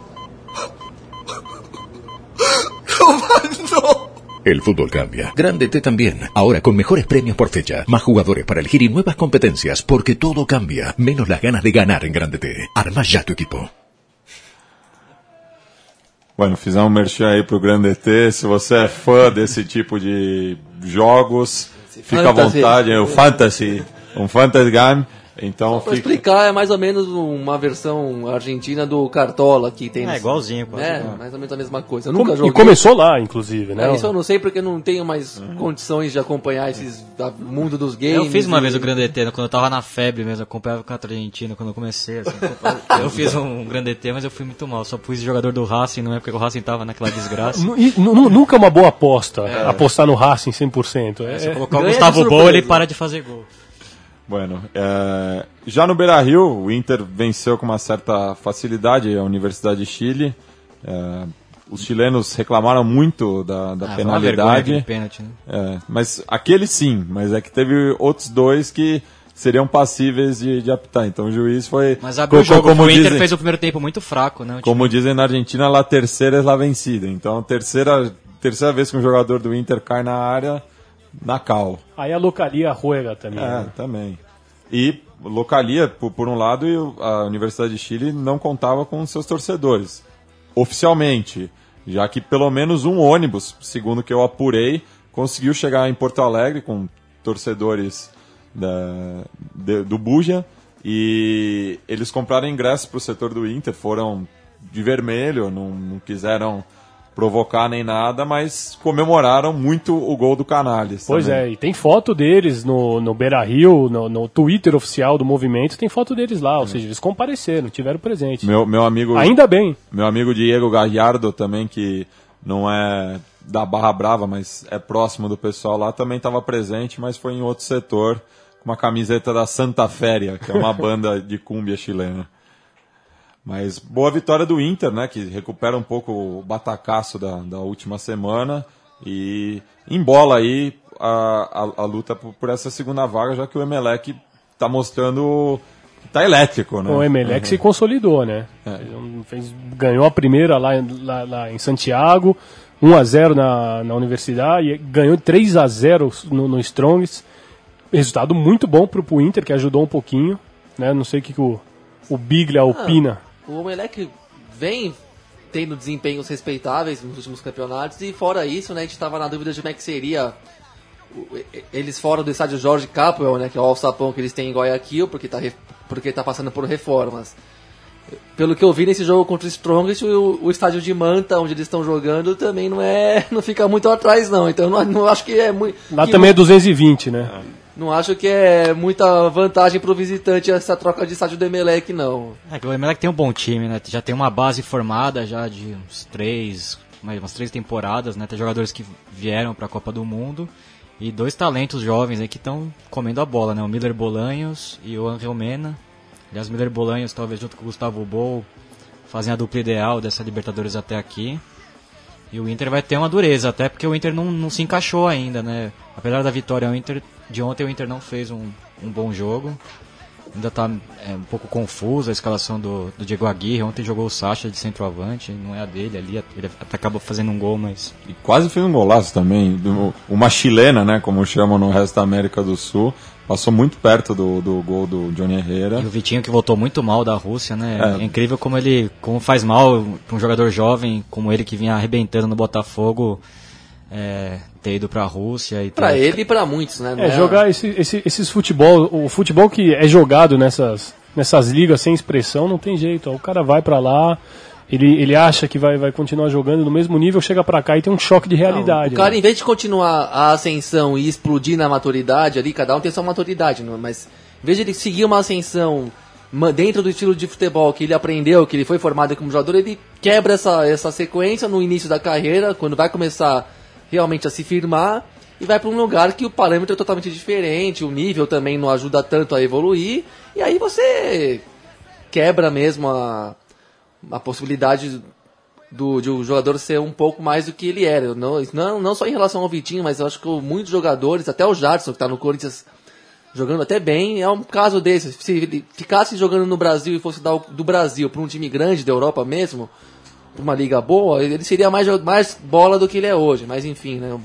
[gasps] Román, no. El fútbol cambia. Grande T también. Ahora con mejores premios por fecha, más jugadores para elegir y nuevas competencias, porque todo cambia. Menos las ganas de ganar en Grande T. Arma ya tu equipo. Bueno, fizemos um merchan aí pro Grande ET. Se você é fã desse tipo de jogos, fica à fantasy. vontade. É o Fantasy, um Fantasy Game. Então Pra fica... explicar, é mais ou menos uma versão argentina do Cartola que tem. É, igualzinho, quase É, igual. mais ou menos a mesma coisa. Eu Com- nunca e joguei. começou lá, inclusive, né? É, isso eu não sei porque eu não tenho mais condições de acompanhar esses da- mundo dos games. Eu fiz uma e- vez o Grande ET, quando eu tava na febre mesmo, eu acompanhava o Campeonato Argentino quando eu comecei. Assim, eu [laughs] fiz um Grande ET, mas eu fui muito mal. Só pus jogador do Racing, não é porque o Racing tava naquela desgraça. E nu- nunca é uma boa aposta, apostar no Racing 100%. É, Se eu colocar o Gustavo Bol, ele para de fazer gol. Bueno, é, já no Beira Rio, o Inter venceu com uma certa facilidade a Universidade de Chile. É, os chilenos reclamaram muito da, da Ah, penalidade. pênalti, né? É, mas aquele sim, mas é que teve outros dois que seriam passíveis de, de apitar. Então o juiz foi. Mas abriu o jogo, como o Inter dizem- fez o primeiro tempo muito fraco, né? Como dizem na Argentina, la terceira é la vencida. Então, terceira, terceira vez que um jogador do Inter cai na área, na cal. Aí a localia ruega também. É, né? também. E localia, por, por um lado, e a Universidade de Chile não contava com seus torcedores. Oficialmente, já que pelo menos um ônibus, segundo que eu apurei, conseguiu chegar em Porto Alegre com torcedores da, de- do Buja e eles compraram ingressos para o setor do Inter, foram de vermelho, não, não quiseram provocar nem nada, mas comemoraram muito o gol do Canales. Pois também. é, e tem foto deles no, no Beira Rio, no, no Twitter oficial do movimento, tem foto deles lá, ou seja, eles compareceram, tiveram presente. Meu, meu amigo. Ainda bem. Meu amigo Diego Gallardo também, que não é da Barra Brava, mas é próximo do pessoal lá, também estava presente, mas foi em outro setor, com uma camiseta da Santa Féria, que é uma [laughs] banda de cúmbia chilena. Mas boa vitória do Inter, né? Que recupera um pouco o batacaço da, da última semana e embola aí a, a, a luta por, por essa segunda vaga, já que o Emelec está mostrando que tá elétrico, né? O Emelec se consolidou, né? É. Fez, ganhou a primeira lá, em- lá, lá em Santiago, 1 a 0 na, na universidade, e ganhou 3 a 0 no, no Strongs. Resultado muito bom pro, pro Inter, que ajudou um pouquinho. Né? Não sei o que, que o, o Biglia opina. O Omelec vem tendo desempenhos respeitáveis nos últimos campeonatos e fora isso, né, a gente estava na dúvida de como é que seria eles fora do estádio Jorge Capwell, né, que é o alçapão que eles têm em Guayaquil, porque tá, re- porque tá passando por reformas. Pelo que eu vi nesse jogo contra o Strongest, o, o estádio de Manta, onde eles estão jogando, também não é, [laughs] não fica muito atrás não. Então não, não acho que é muito Lá que também é 220, né? Não acho que é muita vantagem pro visitante essa troca de estádio do Emelec não. É que o Emelec tem um bom time, né? Já tem uma base formada já de uns três, umas três temporadas, né? Tem jogadores que vieram para a Copa do Mundo e dois talentos jovens aí que estão comendo a bola, né? O Miller Bolanhos e o Angel Mena. Aliás, o Miller Bolanhos, talvez junto com o Gustavo Bol, fazem a dupla ideal dessa Libertadores até aqui. E o Inter vai ter uma dureza, até porque o Inter não, não se encaixou ainda, né? Apesar da vitória o Inter, de ontem, o Inter não fez um, um bom jogo. Ainda está um pouco confusa a escalação do, do Diego Aguirre. Ontem jogou o Sacha de centroavante, não é a dele ali. Ele até acaba fazendo um gol, mas. E quase fez um golaço também. do- Uma chilena, né? Como chamam no resto da América do Sul. Passou muito perto do, do gol do Johnny Herrera. E o Vitinho que voltou muito mal da Rússia, né? É. É, incrível como ele como faz mal para um jogador jovem como ele que vinha arrebentando no Botafogo é, ter ido para a Rússia e Pra ter- ele e pra muitos, né? Não É, jogar esse, esse- esses futebol, o futebol que é jogado nessas, nessas ligas sem expressão, não tem jeito. ó. O cara vai pra lá, ele, ele acha que vai, vai continuar jogando no mesmo nível, chega pra cá e tem um choque de realidade. O cara, né? em vez de continuar a ascensão e explodir na maturidade ali, cada um tem sua maturidade, não- mas em vez de ele seguir uma ascensão dentro do estilo de futebol que ele aprendeu, que ele foi formado como jogador, ele quebra essa, essa sequência no início da carreira, quando vai começar realmente a se firmar, e vai para um lugar que o parâmetro é totalmente diferente, o nível também não ajuda tanto a evoluir, e aí você quebra mesmo a, a possibilidade do, de o jogador ser um pouco mais do que ele era. Não, não, não só em relação ao Vitinho, mas eu acho que muitos jogadores, até o Jadson, que está no Corinthians jogando até bem, é um caso desse. Se ele ficasse jogando no Brasil e fosse dar do Brasil para um time grande da Europa mesmo, uma liga boa, ele seria mais, mais bola do que ele é hoje. Mas enfim, né?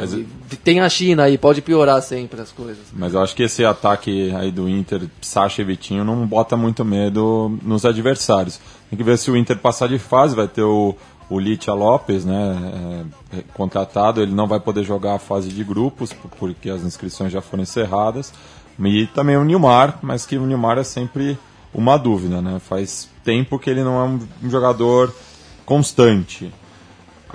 Mas- Tem a China aí, pode piorar sempre as coisas. Mas eu acho que esse ataque aí do Inter, Sacha e Vitinho, não bota muito medo nos adversários. Tem que ver se o Inter passar de fase, vai ter o, o Litia Lopes, né, é, é, contratado, ele não vai poder jogar a fase de grupos, porque as inscrições já foram encerradas. E também o Nilmar, mas que o Nilmar é sempre uma dúvida, né, faz tempo que ele não é um jogador constante.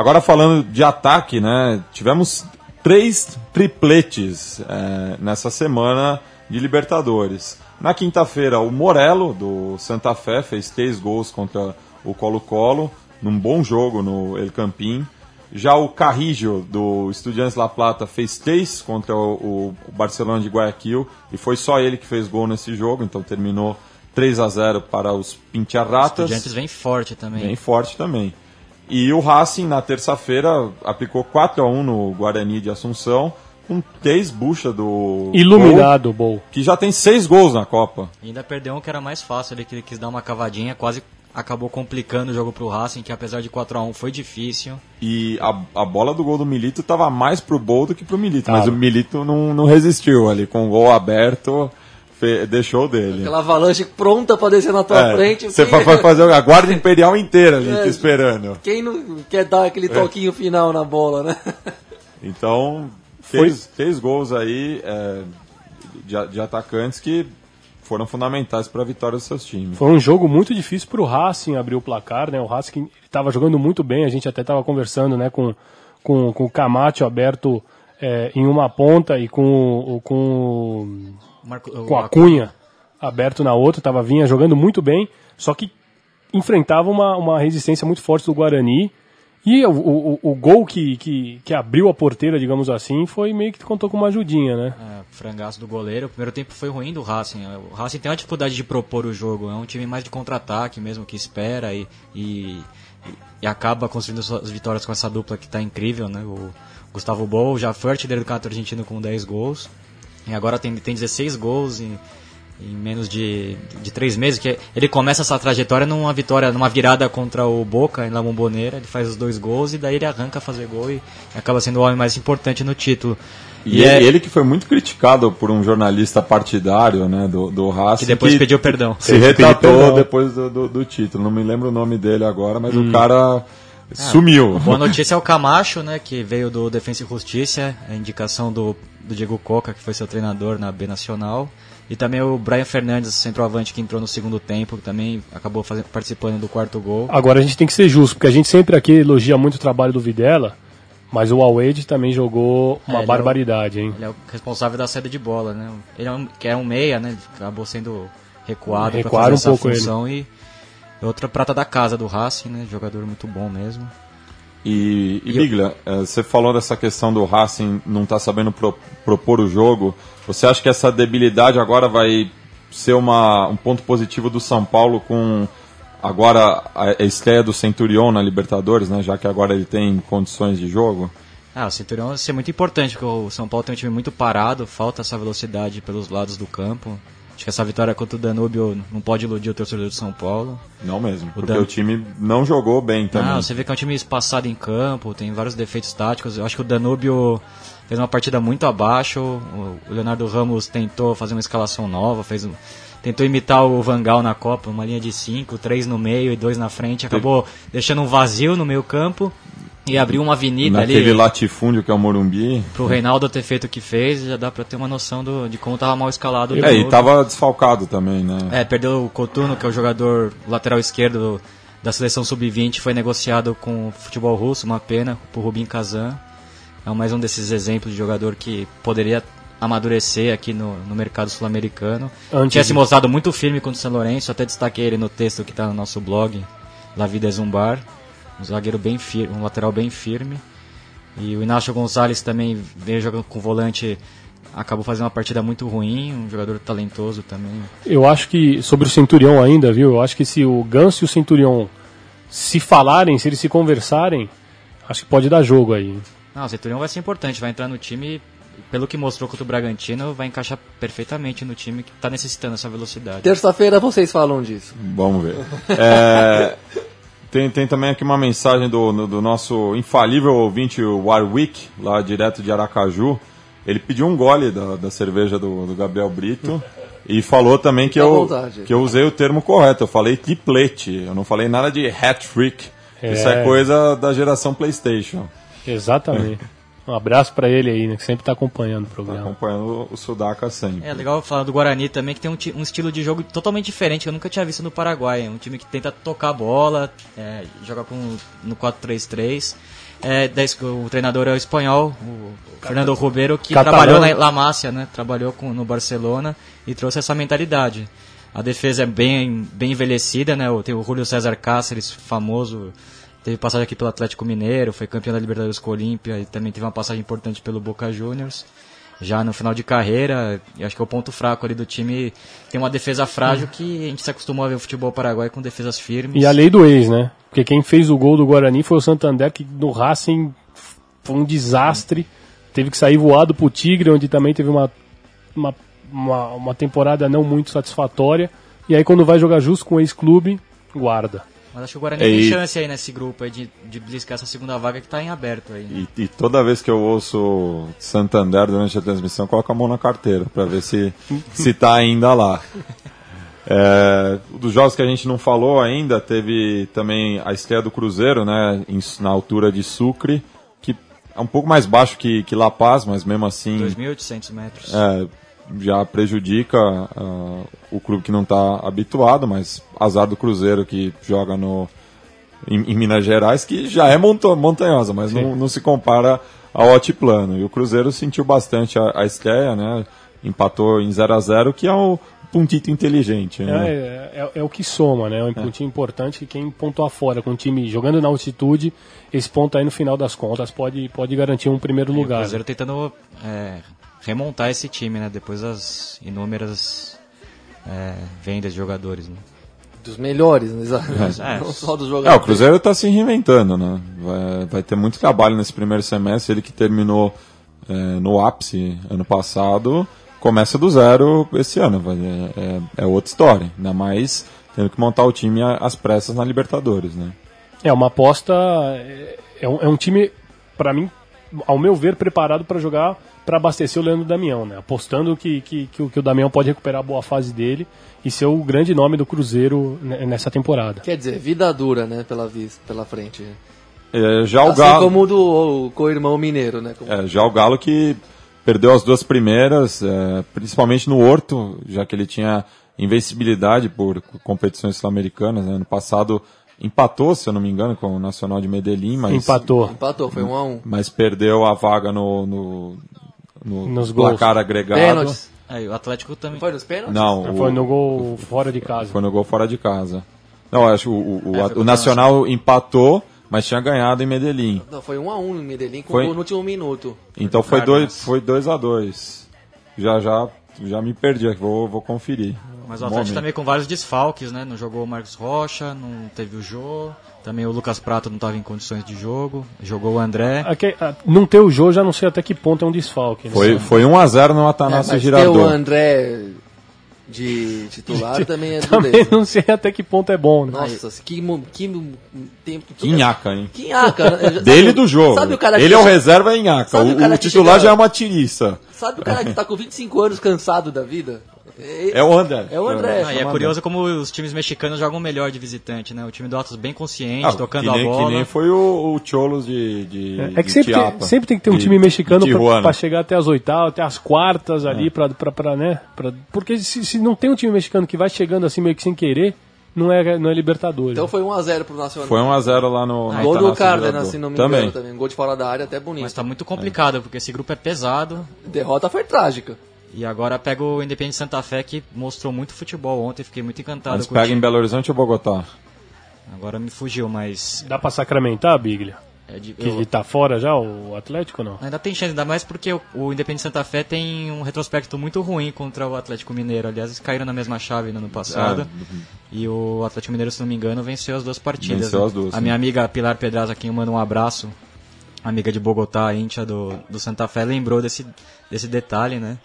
Agora falando de ataque, né? Tivemos três tripletes é, nessa semana de Libertadores. Na quinta-feira, o Morello, do Santa Fé, fez três gols contra o Colo-Colo, num bom jogo no El Campín. Já o Carrijo, do Estudiantes La Plata, fez três contra o, o Barcelona de Guayaquil, e foi só ele que fez gol nesse jogo, então terminou 3 a 0 para os Pintiarratas. Estudiantes vem forte também. Bem forte também. E o Racing, na terça-feira, aplicou 4 a 1 no Guarani de Assunção, com três bucha do. Iluminado, Bol. Que já tem seis gols na Copa. E ainda perdeu um que era mais fácil, ele que quis dar uma cavadinha, quase acabou complicando o jogo pro Racing, que apesar de 4 a 1 foi difícil. E a, a bola do gol do Milito estava mais pro Bol do que pro Milito. Tava. Mas o Milito não, não resistiu ali, com o gol aberto, fe- deixou dele. Aquela avalanche pronta pra descer na tua É, frente. Você quem- vai fazer a guarda imperial inteira ali [laughs] É. te esperando. Quem não quer dar aquele toquinho final na bola, né? [laughs] Então, Foi- fez, fez gols aí é, de, de atacantes que foram fundamentais para a vitória dos seus times. Foi um jogo muito difícil para o Racing abrir o placar, né? O Racing estava jogando muito bem, a gente até estava conversando, né, com, com, com o Camacho aberto é, em uma ponta e com, com, o- Marco, com a Cunha aberto na outra, tava vinha jogando muito bem, só que enfrentava uma, uma resistência muito forte do Guarani. E o, o, o gol que, que, que abriu a porteira, digamos assim, foi meio que contou com uma ajudinha, né? É, frangaço do goleiro. O primeiro tempo foi ruim do Racing. O Racing tem uma dificuldade de propor o jogo. É um time mais de contra-ataque mesmo, que espera e, e, e acaba construindo suas vitórias com essa dupla que está incrível, né? O Gustavo Bol já foi artilheiro do campeonato argentino com 10 gols. E agora tem, tem 16 gols em, em menos de, de 3 meses. que Ele começa essa trajetória numa vitória, numa virada contra o Boca em La Bombonera. Ele faz os dois gols e daí ele arranca a fazer gol e acaba sendo o homem mais importante no título. E, é- ele, ele que foi muito criticado por um jornalista partidário né, do, do Racing. Que depois pediu perdão. Se que retratou depois do, do, do título. Não me lembro o nome dele agora, mas Hum. o cara sumiu. Boa notícia é o Camacho, né, que veio do Defensa e Justiça, a indicação do, do Diego Coca, que foi seu treinador na B Nacional. E também o Brian Fernandes, centroavante, que entrou no segundo tempo, que também acabou fazendo, participando do quarto gol. Agora a gente tem que ser justo, porque a gente sempre aqui elogia muito o trabalho do Videla, mas o Alwade também jogou uma É, ele é o- barbaridade, hein? Ele é o responsável da saída de bola, né? Ele é um, que é um meia, né? Ele acabou sendo recuado para fazer um essa pouco ele. função e outra prata da casa do Racing, né? Jogador muito bom mesmo. E, e E eu- Biglia, eh, você falou dessa questão do Racing não estar sabendo pro- propor o jogo. Você acha que essa debilidade agora vai ser uma, um ponto positivo do São Paulo com agora a, estreia do Centurion na Libertadores, né? Já que agora ele tem condições de jogo? Ah, o Centurião vai ser muito importante, porque o São Paulo tem um time muito parado, falta essa velocidade pelos lados do campo. Acho que essa vitória contra o Danúbio não pode iludir o torcedor do São Paulo. Não mesmo, porque Dan- o time não jogou bem também. Ah, você vê que é um time espaçado em campo, tem vários defeitos táticos. Eu acho que o Danúbio fez uma partida muito abaixo. O o Leonardo Ramos tentou fazer uma escalação nova, fez um- tentou imitar o Vangal na Copa, uma linha de cinco, três no meio e dois na frente. Acabou deixando um vazio no meio campo e abriu uma avenida Naquele ali latifúndio que é o Morumbi. pro Reinaldo ter feito o que fez, já dá pra ter uma noção do, de como tava mal escalado o É, e tava desfalcado também, né? É, perdeu o Cotuno, que é o jogador lateral esquerdo da seleção sub-20, foi negociado com o futebol russo, uma pena, por Rubin Kazan. É mais um desses exemplos de jogador que poderia amadurecer aqui no, no mercado sul-americano. Tinha se mostrado muito firme contra o São Lourenço, até destaquei ele no texto que está no nosso blog, La Vida é Zumbar. Um zagueiro bem firme, um lateral bem firme. E o Inácio Gonzalez também veio jogando com volante, acabou fazendo uma partida muito ruim, um jogador talentoso também. Eu acho que, sobre o Centurião ainda, viu? Eu acho que se o Ganso e o Centurião se falarem, se eles se conversarem, acho que pode dar jogo aí. Não, o Centurião vai ser importante, vai entrar no time, pelo que mostrou contra o Bragantino, vai encaixar perfeitamente no time que está necessitando essa velocidade. Terça-feira vocês falam disso. Vamos ver. É, [laughs] Tem, tem também aqui uma mensagem do, no- do nosso infalível ouvinte, o Warwick, lá direto de Aracaju. Ele pediu um gole da, da cerveja do, do Gabriel Brito e falou também que eu, vontade. que eu usei o termo correto. Eu falei triplete, eu não falei nada de hat-trick. É. Isso é coisa da geração PlayStation. Exatamente. [laughs] Um abraço pra ele aí, né, que sempre tá acompanhando o Tá programa. acompanhando o Sudaca sempre. É legal falar do Guarani também, que tem um, um estilo de jogo totalmente diferente, que eu nunca tinha visto no Paraguai. É um time que tenta tocar a bola, é, joga com, no 4-3-3. É, o treinador é o espanhol, o Fernando Ribeiro, que Catalão. trabalhou na La Masia, né? Trabalhou com, no Barcelona e trouxe essa mentalidade. A defesa é bem, bem envelhecida, né? O- Tem o Julio César Cáceres, famoso, teve passagem aqui pelo Atlético Mineiro, foi campeão da Libertadores com o Olímpia e também teve uma passagem importante pelo Boca Juniors. Já no final de carreira, acho que é o ponto fraco ali do time. Tem uma defesa frágil que a gente se acostumou a ver o futebol paraguai com defesas firmes. E a lei do ex, né? Porque quem fez o gol do Guarani foi o Santander, que no Racing foi um desastre. Teve que sair voado pro Tigre, onde também teve uma, uma, uma, uma temporada não muito satisfatória. E aí quando vai jogar justo com o ex-clube, guarda. Mas acho que o Guarani É, tem chance aí nesse grupo aí de, de bliscar essa segunda vaga que tá em aberto aí. né? E, e toda vez que eu ouço Santander durante a transmissão, eu coloco a mão na carteira para ver se, [laughs] se tá ainda lá. É, dos jogos que a gente não falou ainda, teve também a estreia do Cruzeiro, né, em- na altura de Sucre, que é um pouco mais baixo que, que La Paz, mas mesmo assim 2.800 metros. é, já prejudica ah, o clube que não está habituado, mas azar do Cruzeiro que joga no, em, em Minas Gerais, que já é monta montanhosa, mas não, não se compara ao altiplano. E o Cruzeiro sentiu bastante a, a estreia, né? empatou em 0 a 0 que é um puntito inteligente. Né? É, é, é o que soma, né? É um pontinho importante que quem pontuar fora com o time jogando na altitude, esse ponto aí no final das contas pode, pode garantir um primeiro E o lugar. Cruzeiro tentando é, remontar esse time, né? Depois das inúmeras é, vendas de jogadores. Né? Dos melhores, né? É. não só dos É, jogadores. o Cruzeiro está se reinventando, né? Vai, vai ter muito trabalho nesse primeiro semestre. Ele que terminou é, no ápice ano passado, começa do zero esse ano. Vai, é, é- é outra história. Ainda mais tendo que montar o time às pressas na Libertadores, né? É uma aposta. É, é um, é um time, pra mim, ao meu ver, preparado para jogar para abastecer o Leandro Damião, né? Apostando que, que, que, o- que o Damião pode recuperar a boa fase dele e ser o grande nome do Cruzeiro ne- nessa temporada. Quer dizer, vida dura, né? Pela, pela frente. É, já o assim Galo, como o do o co-irmão mineiro, né? Como- é, já o Galo que perdeu as duas primeiras, é, principalmente no Horto, já que ele tinha invencibilidade por competições sul-americanas. Né? Ano passado empatou, se eu não me engano, com o Nacional de Medellín, mas Empatou. Empatou, foi um a um. mas perdeu a vaga no, no, no Nos gols. placar agregado. Pênaltis. Aí, o Atlético também. Foi nos pênaltis? Não, Foi o- no gol fora de casa. foi no gol fora de casa. Não, acho que o, o, o, É, foi o Nacional empatou, mas tinha ganhado em Medellín. Não, foi um a um no Medellín com Foi- gol no último minuto. Então foi Cárdenas. dois, foi dois a dois. Já já já me perdi, aqui, vou vou conferir. Mas o Atlético momento. também com vários desfalques, né? Não jogou o Marcos Rocha, não teve o Jô. Também o Lucas Prato não estava em condições de jogo. Jogou o André. Aqui, ah, não ter o Jô, já não sei até que ponto é um desfalque. né? Foi foi 1 a 0 no É, Atanásio mas ter Girardot. o André de titular [laughs] também é Também dureza. [laughs] não sei até que ponto é bom, né? Nossa, que, que tempo. Que nhaca, hein? Que nhaca. né? Sabe- Dele do jogo. Sabe o cara que Ele é o reserva em nhaca. Sabe O, o cara o que titular chega- já é uma tiriça. Sabe o cara que tá com 25 anos cansado da vida? É o André. É o André. Ah, e é curioso como os times mexicanos jogam melhor de visitante, né? O time do Atlas bem consciente, Ah, tocando que nem, a bola. Que nem foi o, o Cholos de, de É que de sempre tem, Chiapa, sempre tem que ter um de- time mexicano pra chegar até as oitavas, até as quartas ali, É. pra, pra, pra, né? pra- porque se, se não tem um time mexicano que vai chegando assim meio que sem querer, não é, não é Libertadores. Então foi 1x0 pro Nacional. Foi 1 a 0 lá no, no Gol do Cárdenas, Girardot. se não me Também. engano também. Gol de fora da área, até bonito. Mas tá muito complicado, porque esse grupo é pesado. Derrota foi trágica. E agora pega o Independente Santa Fé, que mostrou muito futebol ontem. Fiquei muito encantado Mas com pega em Belo Horizonte ou Bogotá? Agora me fugiu, mas... Dá pra sacramentar, Biglia? é de- Que eu- ele tá fora já, o Atlético ou não? Ainda tem chance, ainda mais porque o, o Independente Santa Fé tem um retrospecto muito ruim contra o Atlético Mineiro. Aliás, eles caíram na mesma chave no ano passado. E o Atlético Mineiro, se não me engano, venceu as duas partidas. Venceu né? as duas, A sim. minha amiga Pilar Pedraza, quem eu mando um abraço, amiga de Bogotá, íntia do, do Santa Fé, lembrou desse, desse detalhe, né?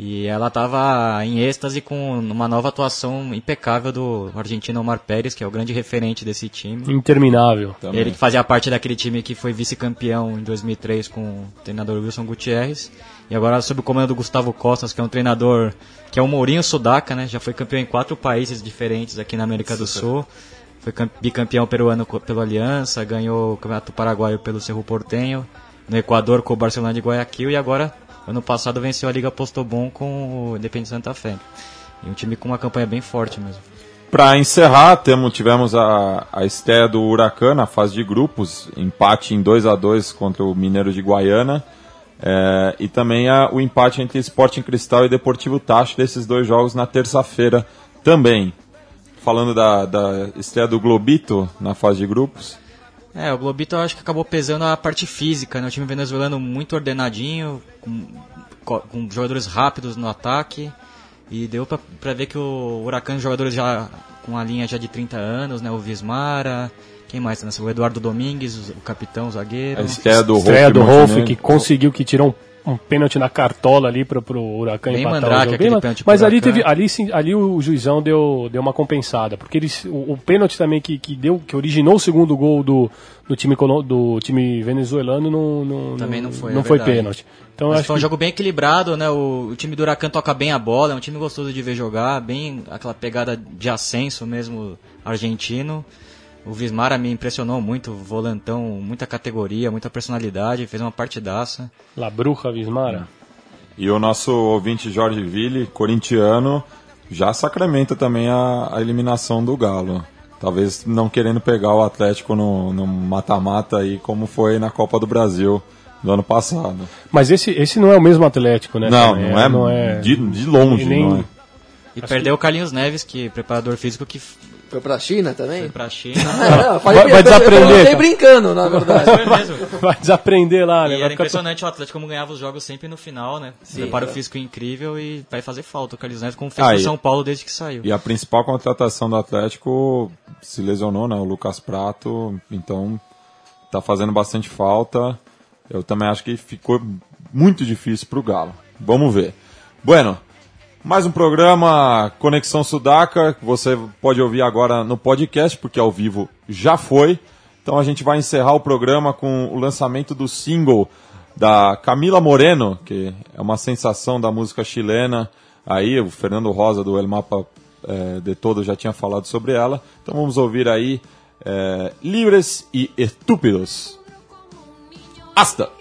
E ela estava em êxtase com uma nova atuação impecável do argentino Omar Pérez, que é o grande referente desse time. Interminável. Também. Ele que fazia parte daquele time que foi vice-campeão em 2003 com o treinador Wilson Gutierrez. E agora sob o comando do Gustavo Costas, que é um treinador que é o Mourinho Sudaca, né? Já foi campeão em quatro países diferentes aqui na América do Sul. Foi cam- bicampeão peruano pelo Aliança, ganhou o Campeonato Paraguaio pelo Cerro Portenho, no Equador com o Barcelona de Guayaquil e agora, ano passado, venceu a Liga Postobon com o Independente Santa Fé. E um time com uma campanha bem forte mesmo. Para encerrar, temos, tivemos a, a estreia do Huracan na fase de grupos, empate em 2 a 2 contra o Mineiro de Guaiana, é, e também a- o empate entre Sporting Cristal e Deportivo Tacho desses dois jogos na terça-feira também. Falando da, da estreia do Globito na fase de grupos, É, o Globito eu acho que acabou pesando a parte física, né? O time venezuelano muito ordenadinho, com, co- com jogadores rápidos no ataque. E deu pra, pra ver que o Huracan, jogadores já com a linha já de 30 anos, né? O Vismara, quem mais tá nessa? O Eduardo Domingues, o capitão, o zagueiro. a estreia do Rolf do Rolf, Montenegro. que conseguiu que tirou um, um pênalti na cartola ali pro, pro Huracan Bem empatar mandrake o jogo. Bem, pro mas ali, teve, ali, sim, ali o juizão deu, deu uma compensada, porque eles, o, o pênalti também que, que, deu, que originou o segundo gol do, do, time, do time venezuelano não, não, Também não foi, não é foi verdade. pênalti. Então, Mas foi um que- jogo bem equilibrado, né? O, o time do Huracan toca bem a bola, é um time gostoso de ver jogar, bem aquela pegada de ascenso mesmo argentino. O Vismara me impressionou muito, volantão, muita categoria, muita personalidade, fez uma partidaça. La Bruja Vismara. E o nosso ouvinte Jorge Ville, corintiano, já sacramenta também a, a eliminação do Galo. Talvez não querendo pegar o Atlético no mata-mata aí, como foi na Copa do Brasil do ano passado. Mas esse, esse não é o mesmo Atlético, né? Não, não é, não é De, de longe, e nem- não é. E perdeu o Carlinhos Neves, que preparador físico que Foi pra China também? foi pra China. Não, [laughs] eu falei- Vai- vai eu- desaprender, Eu brincando, na verdade. Foi mesmo. Vai desaprender lá, né? E Vai era impressionante o Atlético como ganhava os jogos sempre no final, né? Sim, Preparo é. físico incrível e vai fazer falta o Carlinhos Neves, como fez Ah, no São Paulo desde que saiu. E a principal contratação do Atlético se lesionou, né? O Lucas Prato, então tá fazendo bastante falta. Eu também acho que ficou muito difícil pro Galo. Vamos ver. Bueno, mais um programa Conexão Sudaca, que você pode ouvir agora no podcast, porque ao vivo já foi. Então a gente vai encerrar o programa com o lançamento do single da Camila Moreno, que é uma sensação da música chilena. Aí o Fernando Rosa do El Mapa eh, de Todo já tinha falado sobre ela. Então vamos ouvir aí eh, Livres e Estúpidos. Hasta!